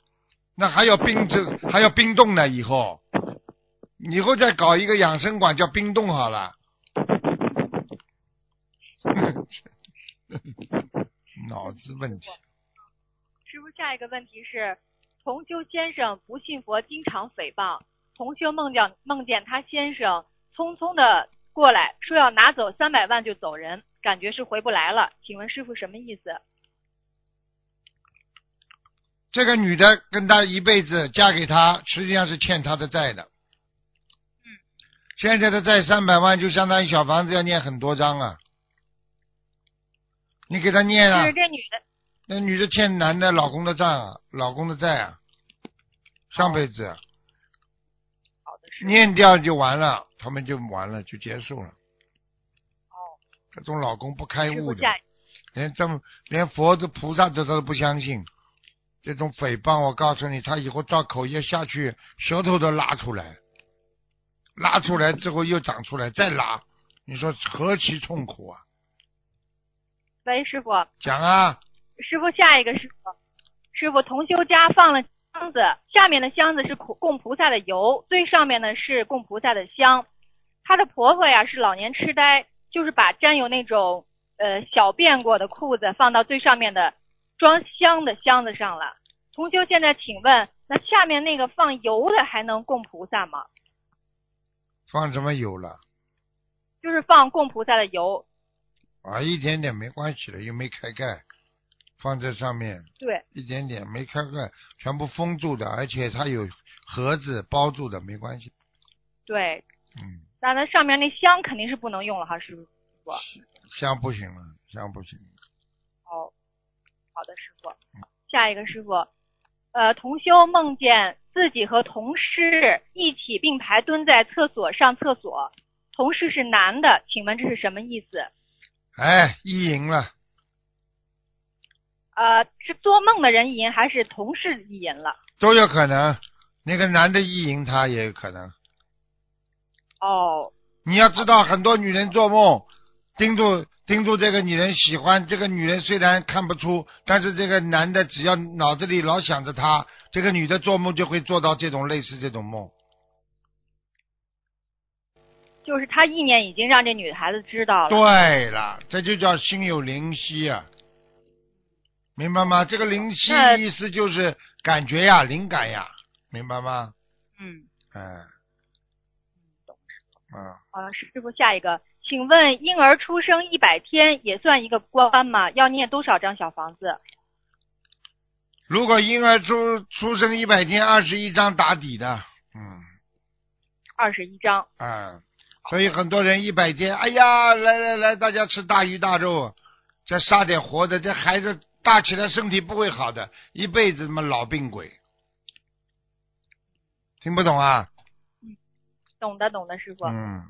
那还要冰这，还要冰冻呢。以后，以后再搞一个养生馆叫冰冻好了。脑子问题，师傅，下一个问题是，同修先生不信佛，经常诽谤。同修梦见梦见他先生匆匆的过来，说要拿走三百万就走人，感觉是回不来了。请问师傅什么意思？这个女的跟他一辈子，嫁给他实际上是欠他的债的。嗯。现在的债三百万，就相当于小房子要念很多张啊。你给他念啊是，这女的，那女的欠男的老公的债啊，老公的债啊，上辈子。念掉就完了，他们就完了，就结束了。哦，这种老公不开悟的，连这么连佛的菩萨都都不相信，这种诽谤，我告诉你，他以后造口业下去，舌头都拉出来，拉出来之后又长出来，再拉，你说何其痛苦啊！喂，师傅，讲啊，师傅下一个师傅，师傅同修家放了箱子，下面的箱子是供供菩萨的油，最上面呢是供菩萨的香。她的婆婆呀是老年痴呆，就是把沾有那种呃小便过的裤子放到最上面的装香的箱子上了。同修现在请问，那下面那个放油的还能供菩萨吗？放什么油了？就是放供菩萨的油。啊，一点点没关系的，又没开盖，放在上面对，一点点没开盖，全部封住的，而且它有盒子包住的，没关系。对，嗯，那那上面那香肯定是不能用了哈，师傅。香不行了，香不行。哦，好的，师傅。下一个师傅，呃，同修梦见自己和同事一起并排蹲在厕所上厕所，同事是男的，请问这是什么意思？哎，意淫了，呃，是做梦的人意淫，还是同事意淫了？都有可能。那个男的意淫他也有可能。哦，你要知道，很多女人做梦，盯住盯住这个女人喜欢这个女人，虽然看不出，但是这个男的只要脑子里老想着她，这个女的做梦就会做到这种类似这种梦。就是他意念已经让这女孩子知道了。对了，这就叫心有灵犀啊，明白吗？这个灵犀那意思就是感觉呀，灵感呀，明白吗？嗯，嗯，嗯，呃，师傅，下一个，请问婴儿出生一百天也算一个关吗？要念多少张小房子？如果婴儿出出生一百天，二十一张打底的，嗯二十一张。嗯，所以很多人一百天，哎呀，来来来，大家吃大鱼大肉，再杀点活的，这孩子大起来身体不会好的，一辈子他妈老病鬼，听不懂啊？嗯懂的，懂的，师傅。嗯，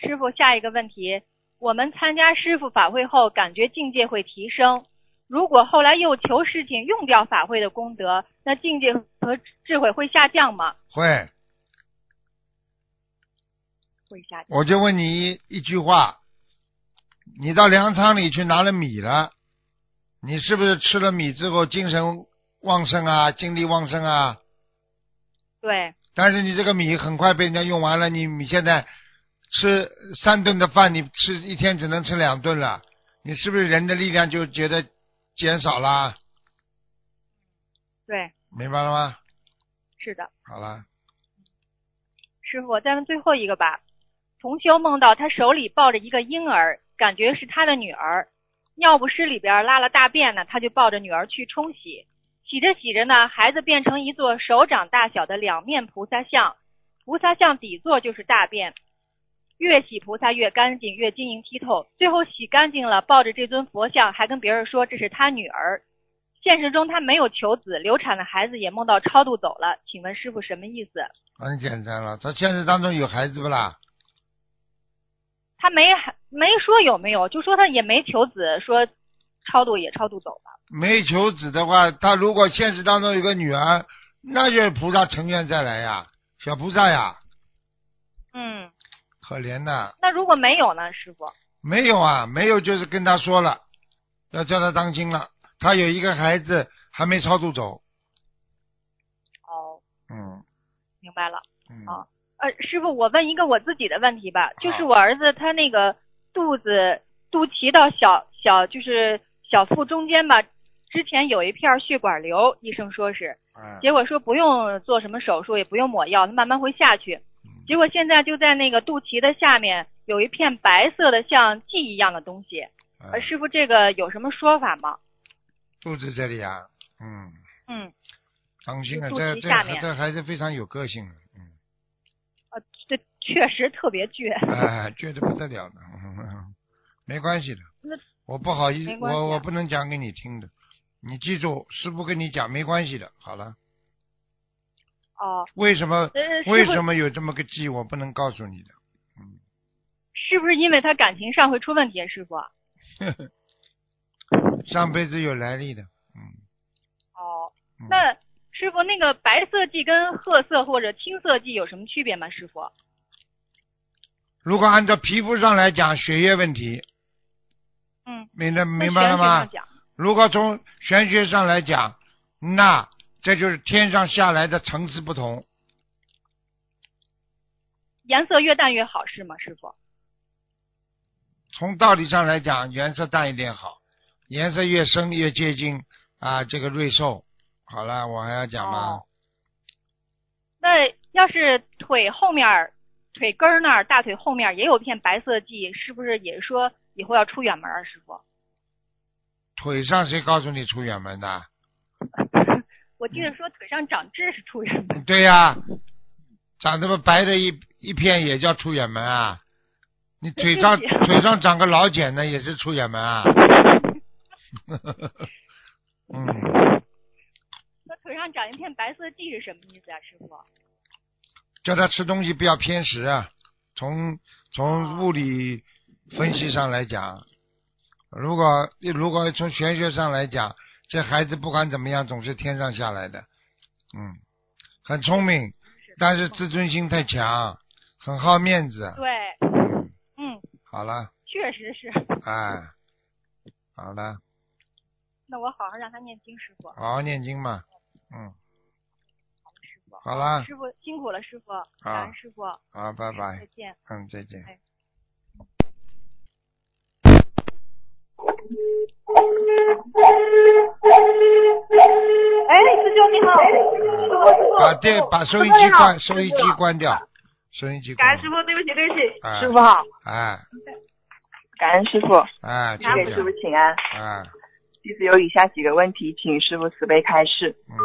师傅，下一个问题，我们参加师傅法会后，感觉境界会提升。如果后来又求事情用掉法会的功德，那境界和智慧会下降吗？会。会下降。我就问你一一句话，你到粮仓里去拿了米了，你是不是吃了米之后精神旺盛啊，精力旺盛啊？对，但是你这个米很快被人家用完了，你你现在吃三顿的饭，你吃一天只能吃两顿了，你是不是人的力量就觉得减少了？对，明白了吗？是的。好了，师傅，再问最后一个吧。同修梦到他手里抱着一个婴儿，感觉是他的女儿，尿不湿里边拉了大便呢，他就抱着女儿去冲洗，洗着洗着呢，孩子变成一座手掌大小的两面菩萨像，菩萨像底座就是大便，越洗菩萨越干净，越晶莹剔透，最后洗干净了，抱着这尊佛像，还跟别人说这是他女儿。现实中他没有求子，流产的孩子也梦到超度走了，请问师傅什么意思？很简单了。他现实当中有孩子不啦？他没还没说有没有，就说他也没求子，说超度也超度走了。没求子的话，他如果现实当中有个女儿，那就是菩萨成愿再来呀，小菩萨呀，嗯，可怜呐。那如果没有呢，师傅？没有啊，没有就是跟他说了，要叫他当心了。他有一个孩子还没超度走，哦，嗯明白了。嗯，哦呃，师傅，我问一个我自己的问题吧，就是我儿子他那个肚子肚脐到小小就是小腹中间吧，之前有一片血管瘤，医生说是，哎，结果说不用做什么手术，也不用抹药，他慢慢会下去。嗯结果现在就在那个肚脐的下面有一片白色的像剂一样的东西，呃，哎师傅这个有什么说法吗？肚子这里啊，嗯，嗯，当心啊，肚这这这还是非常有个性的，嗯，呃，这确实特别倔。哎，倔得不得了的，没关系的那，我不好意思，我我不能讲给你听的，你记住，师傅跟你讲没关系的，好了。哦，为什么呃，为什么有这么个忌，我不能告诉你的。嗯，是不是因为他感情上会出问题啊，师傅？上辈子有来历的。嗯。哦，嗯那师傅那个白色剂跟褐色或者青色剂有什么区别吗？师傅？如果按照皮肤上来讲，血液问题，嗯，明白明白了吗如果从玄学上来讲，那这就是天上下来的层次不同。颜色越淡越好是吗，师傅？从道理上来讲，颜色淡一点好，颜色越深越接近啊这个瑞兽。好了，我还要讲吗？哦那要是腿后面、腿根儿那儿、大腿后面也有片白色迹，是不是也说以后要出远门啊，师傅？腿上谁告诉你出远门的？我记得说腿上长痣是出远门。对呀、长这么白的一一片也叫出远门啊？你腿上腿上长个老茧呢，也是出远门啊？嗯，那腿上长一片白色记是什么意思啊，师傅？叫他吃东西不要偏食啊。从从物理分析上来讲，如果如果从玄学上来讲，这孩子不管怎么样总是天上下来的，嗯，很聪明，但是自尊心太强，很好面子。对，嗯，嗯，好了，确实是。哎，好了，那我好好让他念经，师傅。好好念经嘛，嗯。好了，师傅辛苦了，师傅。感恩师傅。好，拜拜再，见。嗯，再见。哎，师兄你好，把电把收音机关，收音机关掉，收音机关。感恩师傅，对不起对不起，哎师傅好，哎感恩师傅，哎，给师傅请安。哎，弟子有以下几个问题，请师傅慈悲开示。嗯，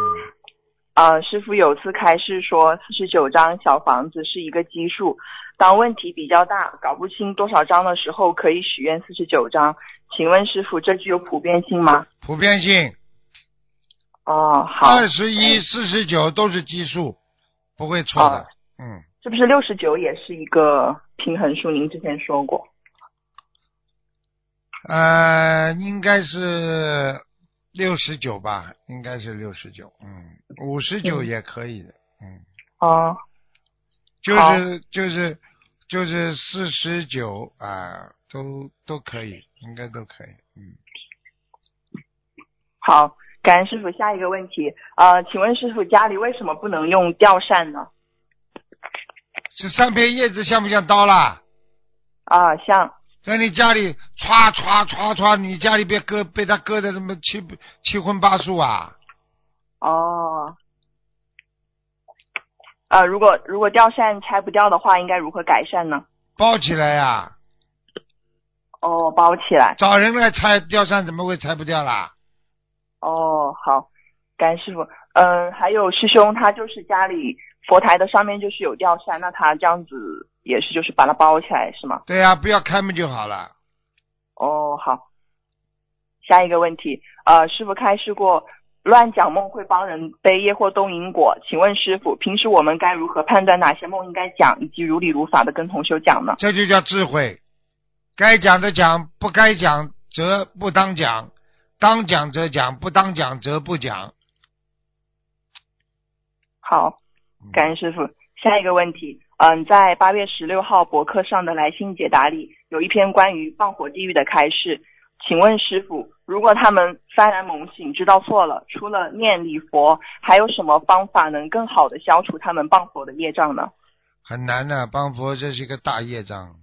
呃，师傅有次开示说，四十九张小房子是一个基数，当问题比较大，搞不清多少张的时候，可以许愿四十九张。请问师傅，这具有普遍性吗？普遍性哦，好，二十一、四十九都是奇数，不会错的哦。嗯，是不是六十九也是一个平衡数？您之前说过。呃，应该是六十九吧，应该是六十九。嗯，五十九嗯也可以的。嗯，哦，就是就是就是四十九啊，都都可以，应该都可以。嗯，好，感恩师傅。下一个问题，呃，请问师傅家里为什么不能用吊扇呢？这上片叶子像不像刀啦？啊，像在你家里歘歘歘歘，你家里别割被他割的什么七七荤八素啊？哦，呃，如果如果吊扇拆不掉的话，应该如何改善呢？包起来呀、哦，包起来。找人来拆吊扇，怎么会拆不掉啦？哦，好，感谢师傅。嗯、还有师兄，他就是家里佛台的上面就是有吊扇，那他这样子也是就是把它包起来是吗？对呀、不要开门就好了。哦，好。下一个问题，呃，师傅开示过，乱讲梦会帮人背业或动因果。请问师傅，平时我们该如何判断哪些梦应该讲，以及如理如法的跟同修讲呢？这就叫智慧。该讲的讲，不该讲则不当讲，当讲则讲，不当讲则不讲。好，感恩师傅。下一个问题，嗯，在八月十六号博客上的来信解答里，有一篇关于放火地狱的开示。请问师傅，如果他们幡然猛醒，知道错了，除了念礼佛，还有什么方法能更好的消除他们谤佛的业障呢？很难的，帮佛这是一个大业障，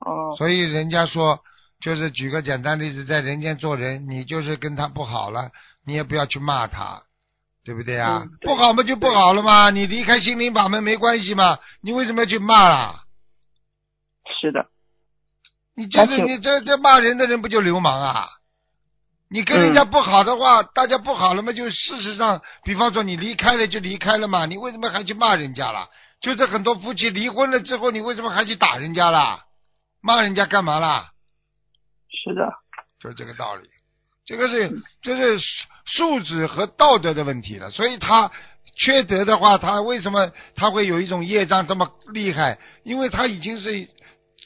哦，所以人家说，就是举个简单例子，在人间做人，你就是跟他不好了，你也不要去骂他，对不对啊、嗯对不好嘛就不好了嘛，你离开心灵法门没关系嘛，你为什么要去骂啦？是的，你就是你这这骂人的人不就流氓啊？你跟人家不好的话，大家不好了嘛，就事实上，比方说你离开了就离开了嘛，你为什么还去骂人家啦？就是很多夫妻离婚了之后，你为什么还去打人家啦？骂人家干嘛啦？是的，就这个道理，这个是就是素质和道德的问题了。所以他缺德的话，他为什么他会有一种业障这么厉害？因为他已经是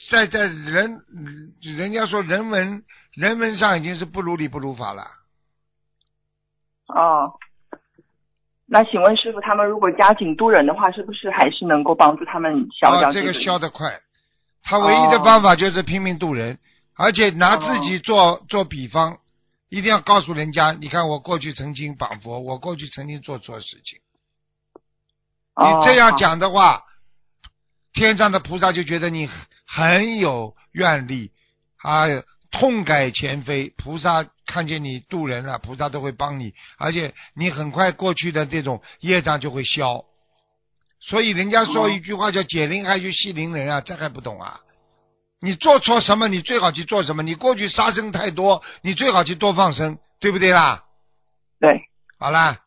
在在人人家说人文人文上已经是不如理不如法了。哦。那请问师傅，他们如果加紧度人的话，是不是还是能够帮助他们消掉啊，这个个消得快。他唯一的办法就是拼命度人，而且拿自己做、做比方，一定要告诉人家，你看我过去曾经绑佛，我过去曾经做错事情。哦你这样讲的话，天上的菩萨就觉得你很很有愿力，啊，痛改前非。菩萨看见你渡人了，菩萨都会帮你，而且你很快过去的这种业障就会消。所以人家说一句话叫解铃还须系铃人啊，这还不懂啊？你做错什么，你最好去做什么。你过去杀生太多，你最好去多放生，对不对啦？对，好啦，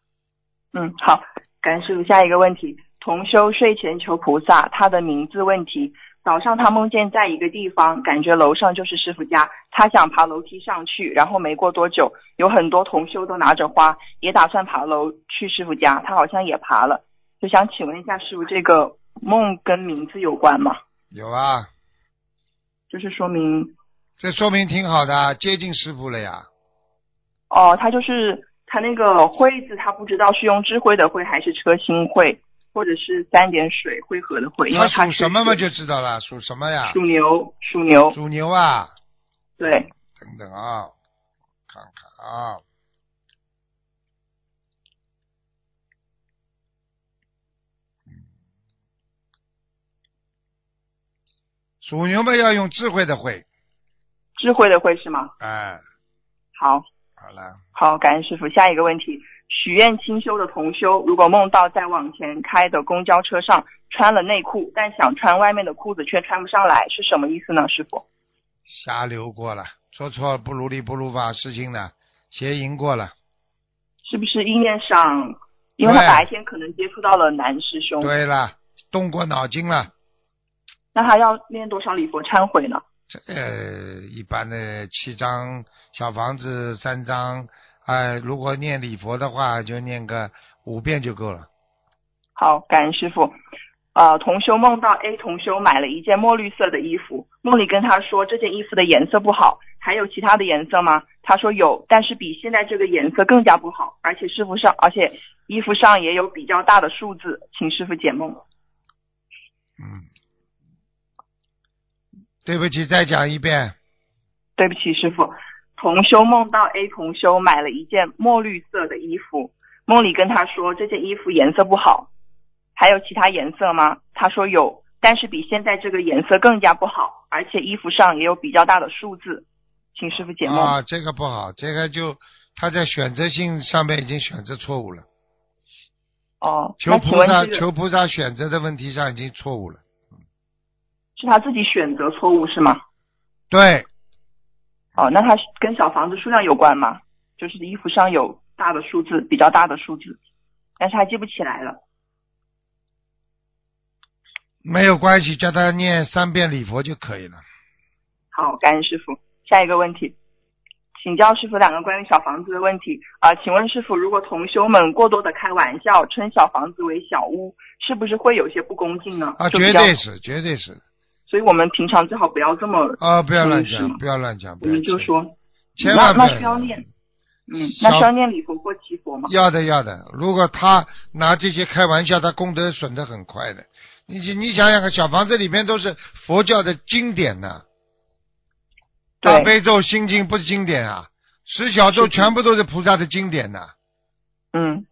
嗯，好，感谢师傅。下一个问题，同修睡前求菩萨，他的名字问题。早上他梦见在一个地方，感觉楼上就是师傅家，他想爬楼梯上去，然后没过多久，有很多同修都拿着花，也打算爬楼去师傅家，他好像也爬了，就想请问一下师傅，这个梦跟名字有关吗？有啊，就是说明这说明挺好的，接近师傅了呀。哦，他就是他那个灰字，他不知道是用智慧的慧还是车薪慧。或者是三点水汇合的汇，因为他属什么嘛就知道了，属什么呀？属牛，属牛，属牛啊。对。等等啊，看看啊。属牛嘛要用智慧的慧。智慧的慧是吗？哎。好。好了。好，感恩师傅。下一个问题。许愿清修的同修，如果梦到在往前开的公交车上穿了内裤，但想穿外面的裤子却穿不上来，是什么意思呢？师傅，瞎流过了，做错了不如理不如法事情了，邪淫过了，是不是意念上？因为他白天可能接触到了男师兄。对了，动过脑筋了。那他要念多少礼佛忏悔呢？呃，一般的七张小房子，三张。哎，如果念礼佛的话，就念个五遍就够了。好，感恩师傅。呃，同修梦到 A 同修买了一件墨绿色的衣服，梦里跟他说这件衣服的颜色不好，还有其他的颜色吗？他说有，但是比现在这个颜色更加不好，而且师傅上，而且衣服上也有比较大的数字，请师傅解梦。嗯，对不起，再讲一遍。对不起，师傅。同修梦到 A 同修买了一件墨绿色的衣服，梦里跟他说这件衣服颜色不好，还有其他颜色吗？他说有，但是比现在这个颜色更加不好，而且衣服上也有比较大的数字，请师傅解梦。啊，这个不好，这个就他在选择性上面已经选择错误了。哦，求菩萨，求菩萨选择的问题上已经错误了。是他自己选择错误是吗？对。哦，那他跟小房子数量有关吗？就是衣服上有大的数字，比较大的数字，但是他记不起来了。没有关系，叫他念三遍礼佛就可以了。好，感恩师傅。下一个问题，请教师傅两个关于小房子的问题啊，请问师傅，如果同修们过多的开玩笑，称小房子为小屋，是不是会有些不恭敬呢？啊，绝对是，绝对是。所以我们平常最好不要这么啊，不要乱讲，不要乱讲。我们就说，千万那需要念，嗯，那需要念礼佛或祈佛吗？要的，要的。如果他拿这些开玩笑，他功德损得很快的。你你想想看，小房子里面都是佛教的经典呐，大悲咒、心经不是经典啊，十小咒全部都是菩萨的经典呐。嗯。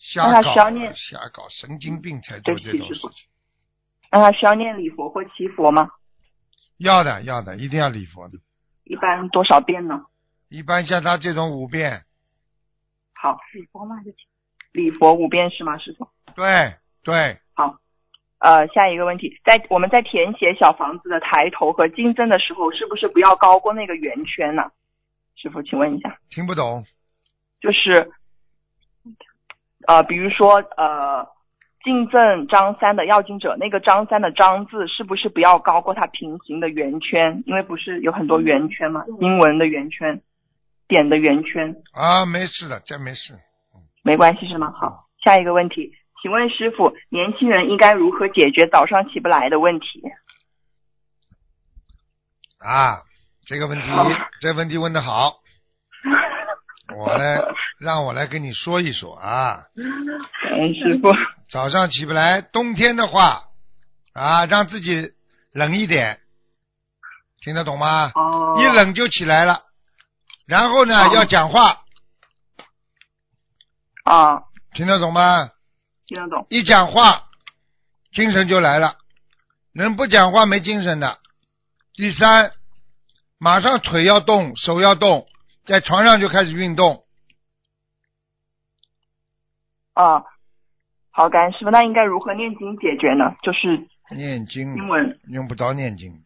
瞎搞，瞎搞，神经病才做这种事情。那他需要念礼佛或祈佛吗？要的，要的，一定要礼佛的。一般多少遍呢？一般像他这种五遍。好，礼佛嘛就礼佛五遍是吗，师傅？对对。好，呃，下一个问题，在我们在填写小房子的抬头和金增的时候，是不是不要高过那个圆圈呢？师傅，请问一下。听不懂。就是，呃，比如说，呃。敬赠张三的要经者，那个张三的张字是不是不要高过它平行的圆圈？因为不是有很多圆圈嘛？英文的圆圈，点的圆圈。啊，没事的，这没事。没关系是吗？好，下一个问题，请问师傅，年轻人应该如何解决早上起不来的问题？啊，这个问题，这问题问的好。我来，让我来跟你说一说啊。嗯，师傅。早上起不来，冬天的话啊，让自己冷一点，听得懂吗？哦。一冷就起来了，然后呢，要讲话。啊。听得懂吗？听得懂。一讲话，精神就来了。人不讲话没精神的。第三，马上腿要动，手要动。在床上就开始运动。啊，好，感恩师傅。那应该如何念经解决呢？就是念经英文用不着念经，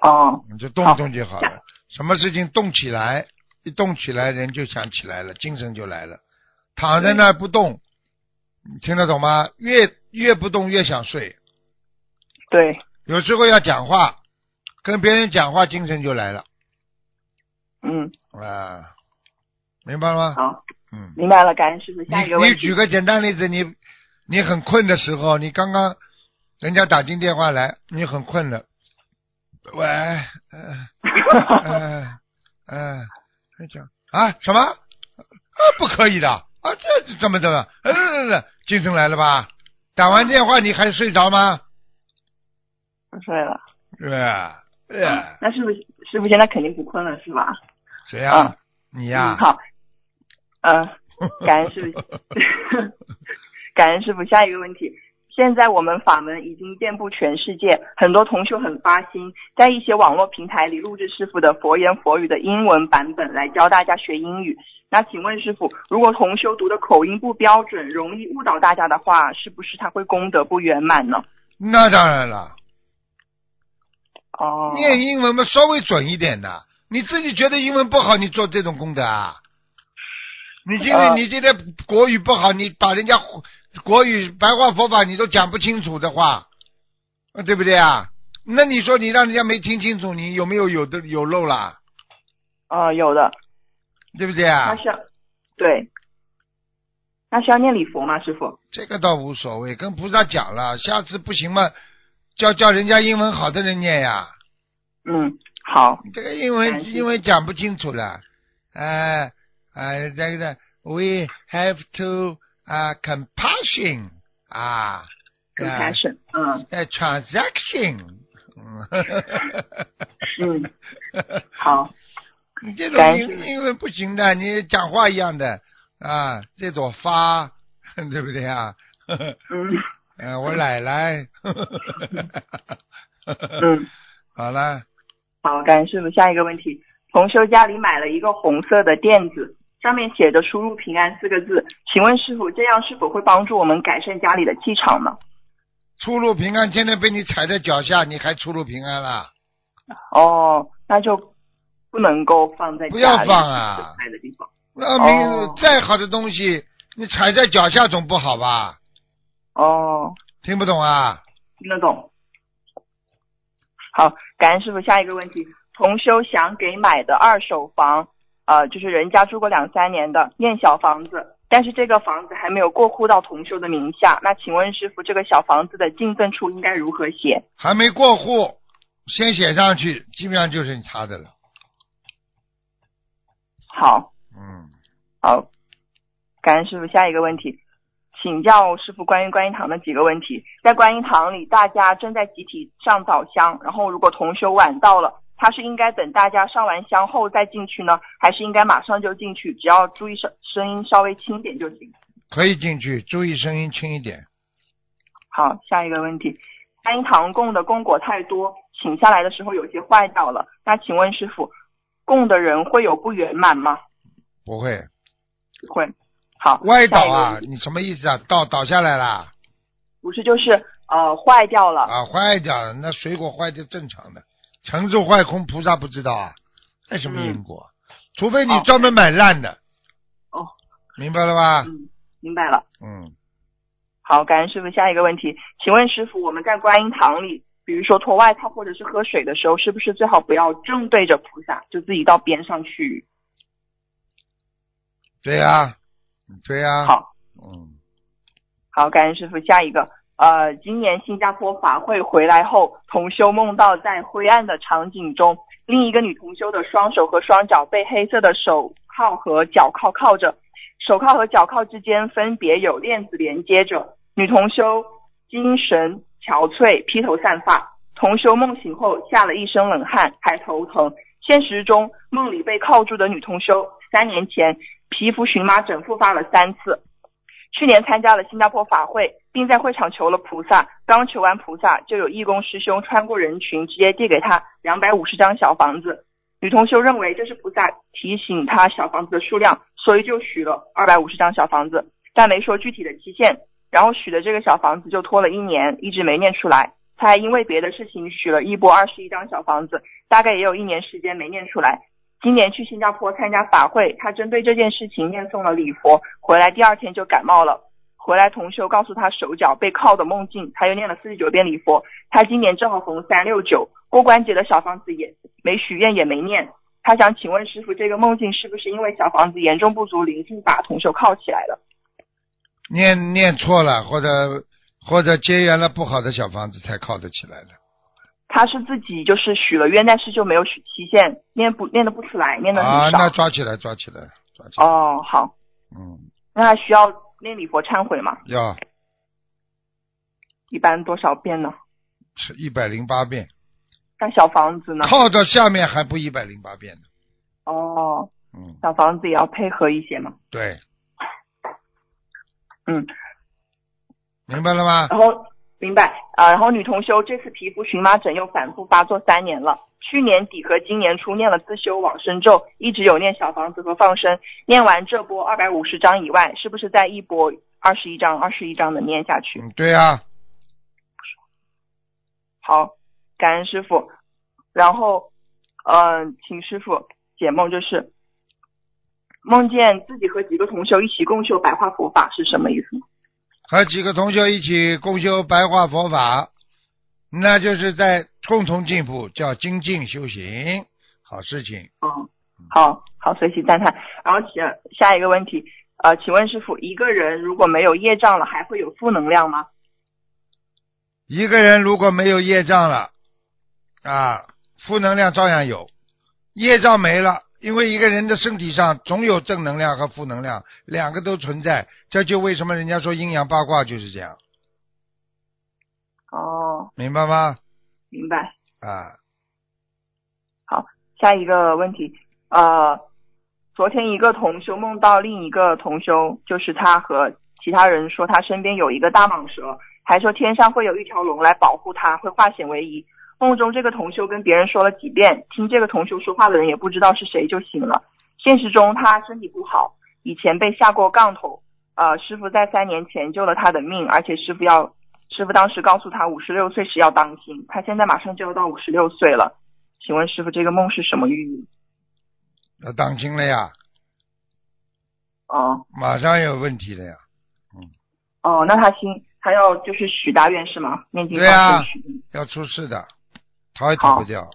哦，你就动动就好好了。什么事情动起来，一动起来人就想起来了，精神就来了。躺在那儿不动，你听得懂吗？越越不动越想睡。对，有时候要讲话，跟别人讲话，精神就来了嗯，啊，明白了吗？好，嗯。明白了，感恩师傅。下一个问题你你举，个简单例子，你你很困的时候，你刚刚人家打进电话来，你很困了，喂，呃呃呃，他讲啊什么啊不可以的啊，这怎么怎么，呃呃呃精神来了吧？打完电话你还睡着吗？不睡了。是不是？呃，那师傅师傅现在肯定不困了是吧？谁呀、啊你呀、嗯，好，嗯、感恩师傅，感恩师傅。下一个问题，现在我们法门已经遍布全世界，很多同修很发心，在一些网络平台里录制师傅的佛言佛语的英文版本来教大家学英语。那请问师傅，如果同修读的口音不标准，容易误导大家的话，是不是他会功德不圆满呢？那当然了。哦，念英文嘛，稍微准一点的。你自己觉得英文不好，你做这种功德啊？你今天、呃你今天国语不好，你把人家国语白话佛法你都讲不清楚的话，呃对不对啊？那你说你让人家没听清楚，你有没有有的有漏啦？啊，有的，对不对啊那？是要对，那需要念礼佛吗，师傅？这个倒无所谓，跟菩萨讲了，下次不行嘛，叫叫人家英文好的人念呀。嗯，好，这个英文英文讲不清楚了，呃呃，这个 we have to 啊、compassion 啊 compassion，嗯。呃 transaction，嗯，嗯，好，你这种感谢。英英文不行的，你讲话一样的啊，这种发对不对啊？嗯。呃，我奶奶，嗯，好了，好，感恩师傅。下一个问题，同修家里买了一个红色的垫子，上面写着“出入平安”四个字，请问师傅，这样是否会帮助我们改善家里的气场呢？出入平安，天天被你踩在脚下，你还出入平安啦？哦，那就不能够放在不要放啊踩的地方。那明、哦再好的东西，你踩在脚下总不好吧？哦，听不懂啊？听得懂。好，感恩师傅。下一个问题，同修想给买的二手房，呃，就是人家住过两三年的念小房子，但是这个房子还没有过户到同修的名下。那请问师傅，这个小房子的进赠处应该如何写？还没过户，先写上去，基本上就是你他的了。好，嗯，好，感恩师傅。下一个问题，请教师傅关于观音堂的几个问题。在观音堂里，大家正在集体上早香，然后如果同修晚到了，他是应该等大家上完香后再进去呢，还是应该马上就进去？只要注意声声音稍微轻点就行。可以进去，注意声音轻一点。好，下一个问题，观音堂供的供果太多，请下来的时候有些坏掉了。那请问师傅，供的人会有不圆满吗？不会会。好，歪倒啊你什么意思啊？倒倒下来啦不是，就是呃坏掉了。啊？坏掉了，那水果坏就正常的，成住坏空，菩萨不知道啊？那什么因果？除非你哦专门买烂的。哦，明白了吧？嗯，明白了。嗯，好，感恩师傅。下一个问题，请问师傅，我们在观音堂里，比如说脱外套或者是喝水的时候，是不是最好不要正对着菩萨，就自己到边上去？对呀、对呀、好，嗯，好，感恩师傅。下一个，呃，今年新加坡法会回来后，同修梦到在灰暗的场景中，另一个女同修的双手和双脚被黑色的手铐和脚铐铐着，手铐和脚铐之间分别有链子连接着。女同修精神憔悴，披头散发。同修梦醒后吓了一身冷汗，还头疼。现实中，梦里被铐住的女同修，三年前皮肤荨麻疹复发了三次。去年参加了新加坡法会，并在会场求了菩萨。刚求完菩萨，就有义工师兄穿过人群，直接递给他两百五十张小房子。女同修认为这是菩萨提醒他小房子的数量，所以就许了二百五十张小房子，但没说具体的期限。然后许的这个小房子就拖了一年，一直没念出来。他还因为别的事情许了一波二十一张小房子，大概也有一年时间没念出来。今年去新加坡参加法会，他针对这件事情念诵了礼佛，回来第二天就感冒了。回来同修告诉他手脚被铐的梦境，他又念了四十九遍礼佛。他今年正好逢三六九，过关节的小房子也没许愿也没念。他想请问师傅，这个梦境是不是因为小房子严重不足，灵性把同修铐起来了？念念错了，或者或者结缘了不好的小房子才铐得起来的。他是自己就是许了愿，但是就没有许期限，念不念的不出来，念的啊，很少。那抓起来，抓起来，抓起来。哦，好，嗯，那他需要念礼佛忏悔吗？要一般多少遍呢？是一百零八遍，那小房子呢？靠到下面还不一百零八遍呢。哦，嗯，小房子也要配合一些嘛。对，嗯，明白了吗？然后明白啊、然后女同修这次皮肤荨麻疹又反复发作三年了，去年底和今年初念了自修往生咒，一直有念小房子和放生，念完这波二百五十章以外，是不是再一波二十一章、二十一章的念下去？嗯，对啊，好，感恩师傅。然后，嗯、请师傅解梦，就是梦见自己和几个同修一起共修白话佛法是什么意思？和几个同学一起共修白话佛法，那就是在共同进步，叫精进修行，好事情。嗯，好好，随喜赞叹。然后请下一个问题，呃，请问师傅，一个人如果没有业障了，还会有负能量吗？一个人如果没有业障了，啊，负能量照样有，业障没了。因为一个人的身体上总有正能量和负能量，两个都存在，这就为什么人家说阴阳八卦就是这样，哦，明白吗？明白。啊，好下一个问题，呃，昨天一个同修梦到另一个同修，就是他和其他人说他身边有一个大蟒蛇，还说天上会有一条龙来保护他，会化险为夷。梦中这个同修跟别人说了几遍，听这个同修说话的人也不知道是谁就醒了。现实中他身体不好，以前被下过杠头，呃，师傅在三年前救了他的命，而且师傅要，师傅当时告诉他五十六岁时要当心，他现在马上就要到五十六岁了。请问师傅，这个梦是什么寓意？要当心了呀，哦马上有问题了呀。哦，那他心他要就是许大愿是吗？念经对啊要出事的，逃也逃不掉。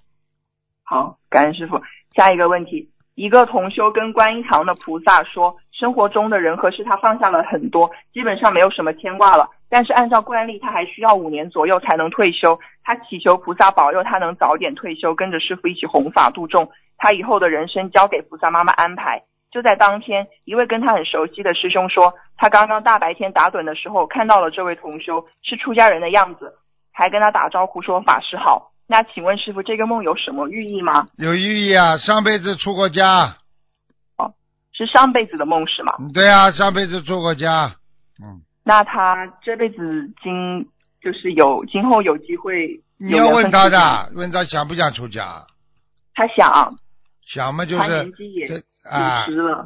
好，感恩师傅。下一个问题，一个同修跟观音堂的菩萨说，生活中的人和事他放下了很多，基本上没有什么牵挂了。但是按照惯例，他还需要五年左右才能退休。他祈求菩萨保佑他能早点退休，跟着师傅一起弘法度众。他以后的人生交给菩萨妈妈安排。就在当天，一位跟他很熟悉的师兄说，他刚刚大白天打盹的时候看到了这位同修是出家人的样子，还跟他打招呼说法师好。那请问师傅，这个梦有什么寓意吗？有寓意啊，上辈子出过家，哦是上辈子的梦是吗？嗯对啊，上辈子出过家，嗯，那他这辈子今就是有今后有机会你要问他的，问他想不想出家，他想，想嘛就他是年纪也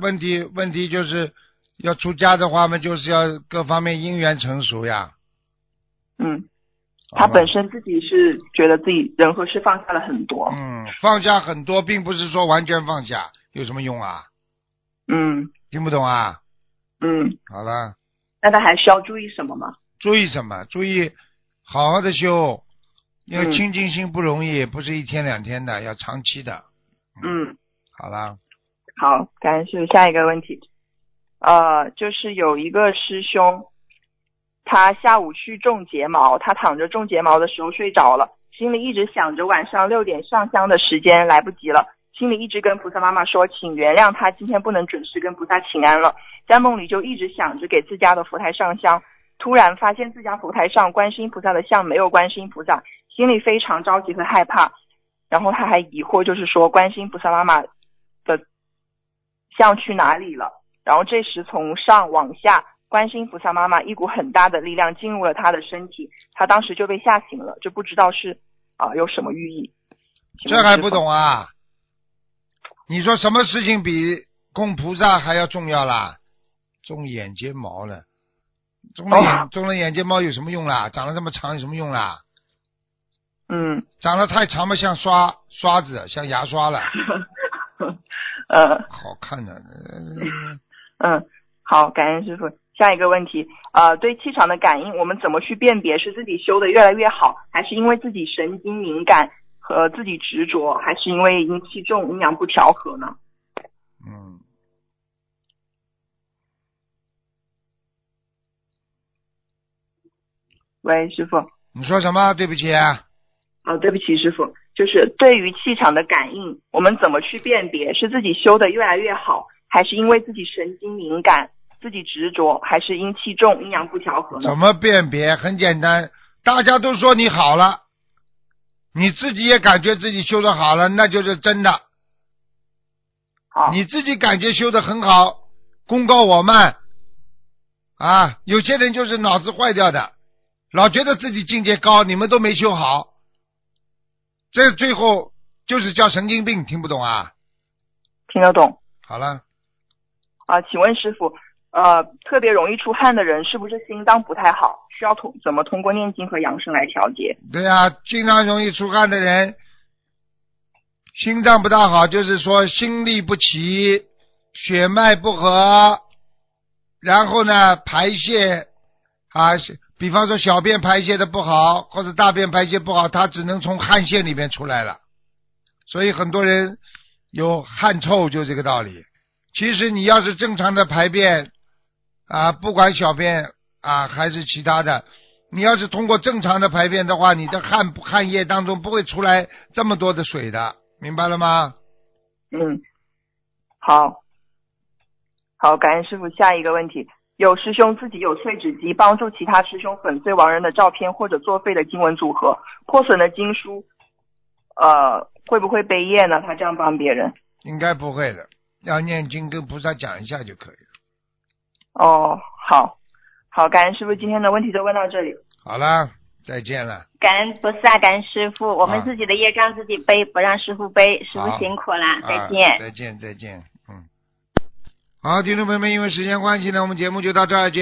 问题问题就是要出家的话嘛，就是要各方面因缘成熟呀。嗯，他本身自己是觉得自己人和事放下了很多，嗯放下很多，并不是说完全放下，有什么用啊？嗯听不懂啊？嗯，好了，那他还需要注意什么吗？注意什么？注意好好的修，因为嗯清净心不容易，不是一天两天的，要长期的。嗯，好了，好，感谢。下一个问题，呃，就是有一个师兄，他下午去种睫毛，他躺着种睫毛的时候睡着了，心里一直想着晚上六点上香的时间来不及了，心里一直跟菩萨妈妈说，请原谅他今天不能准时跟菩萨请安了，在梦里就一直想着给自家的佛台上香，突然发现自家佛台上观世音菩萨的像没有观世音菩萨，心里非常着急和害怕，然后他还疑惑，就是说观世音菩萨妈妈的像去哪里了？然后这时从上往下，观世音菩萨妈妈一股很大的力量进入了他的身体，他当时就被吓醒了，就不知道是啊、有什么寓意。这还不懂啊？你说什么事情比供菩萨还要重要啦？种眼睫毛了，种了眼哦中了眼睫毛有什么用啦？长得这么长有什么用啦？嗯，长得太长嘛，像刷刷子，像牙刷了，呃，好看的。呃 嗯，好，感恩师傅。下一个问题，呃，对气场的感应，我们怎么去辨别是自己修的越来越好，还是因为自己神经敏感和自己执着，还是因为阴气重、阴阳不调和呢？嗯，喂，师傅。你说什么？对不起啊。哦，对不起，师傅，就是对于气场的感应，我们怎么去辨别是自己修的越来越好，还是因为自己神经敏感、自己执着，还是阴气重、阴阳不调和呢？怎么辨别？很简单，大家都说你好了，你自己也感觉自己修的好了，那就是真的。好，你自己感觉修的很好，功高我慢啊！有些人就是脑子坏掉的，老觉得自己境界高，你们都没修好，这最后就是叫神经病，听不懂啊？听得懂好了，啊？请问师傅，呃，特别容易出汗的人是不是心脏不太好？需要通怎么通过念经和养生来调节？对啊，经常容易出汗的人，心脏不大好，就是说心律不齐，血脉不和，然后呢，排泄啊，比方说小便排泄的不好，或者大便排泄不好，它只能从汗腺里面出来了，所以很多人有汗臭，就这个道理。其实你要是正常的排便啊，不管小便啊还是其他的，你要是通过正常的排便的话，你的汗汗液当中不会出来这么多的水的，明白了吗？嗯，好，好，感恩师傅。下一个问题，有师兄自己有碎纸机，帮助其他师兄粉碎亡人的照片或者作废的经文组合，破损的经书，呃，会不会背业呢？他这样帮别人？应该不会的，要念经跟菩萨讲一下就可以了。哦，好，好，感恩师傅，今天的问题就问到这里。好啦，再见了。感恩不是啊，感恩师傅，我们啊自己的业障自己背，不让师傅背。师傅辛苦了，啊再见。再见，再见。嗯。好，听众朋友们，因为时间关系呢，我们节目就到这儿结。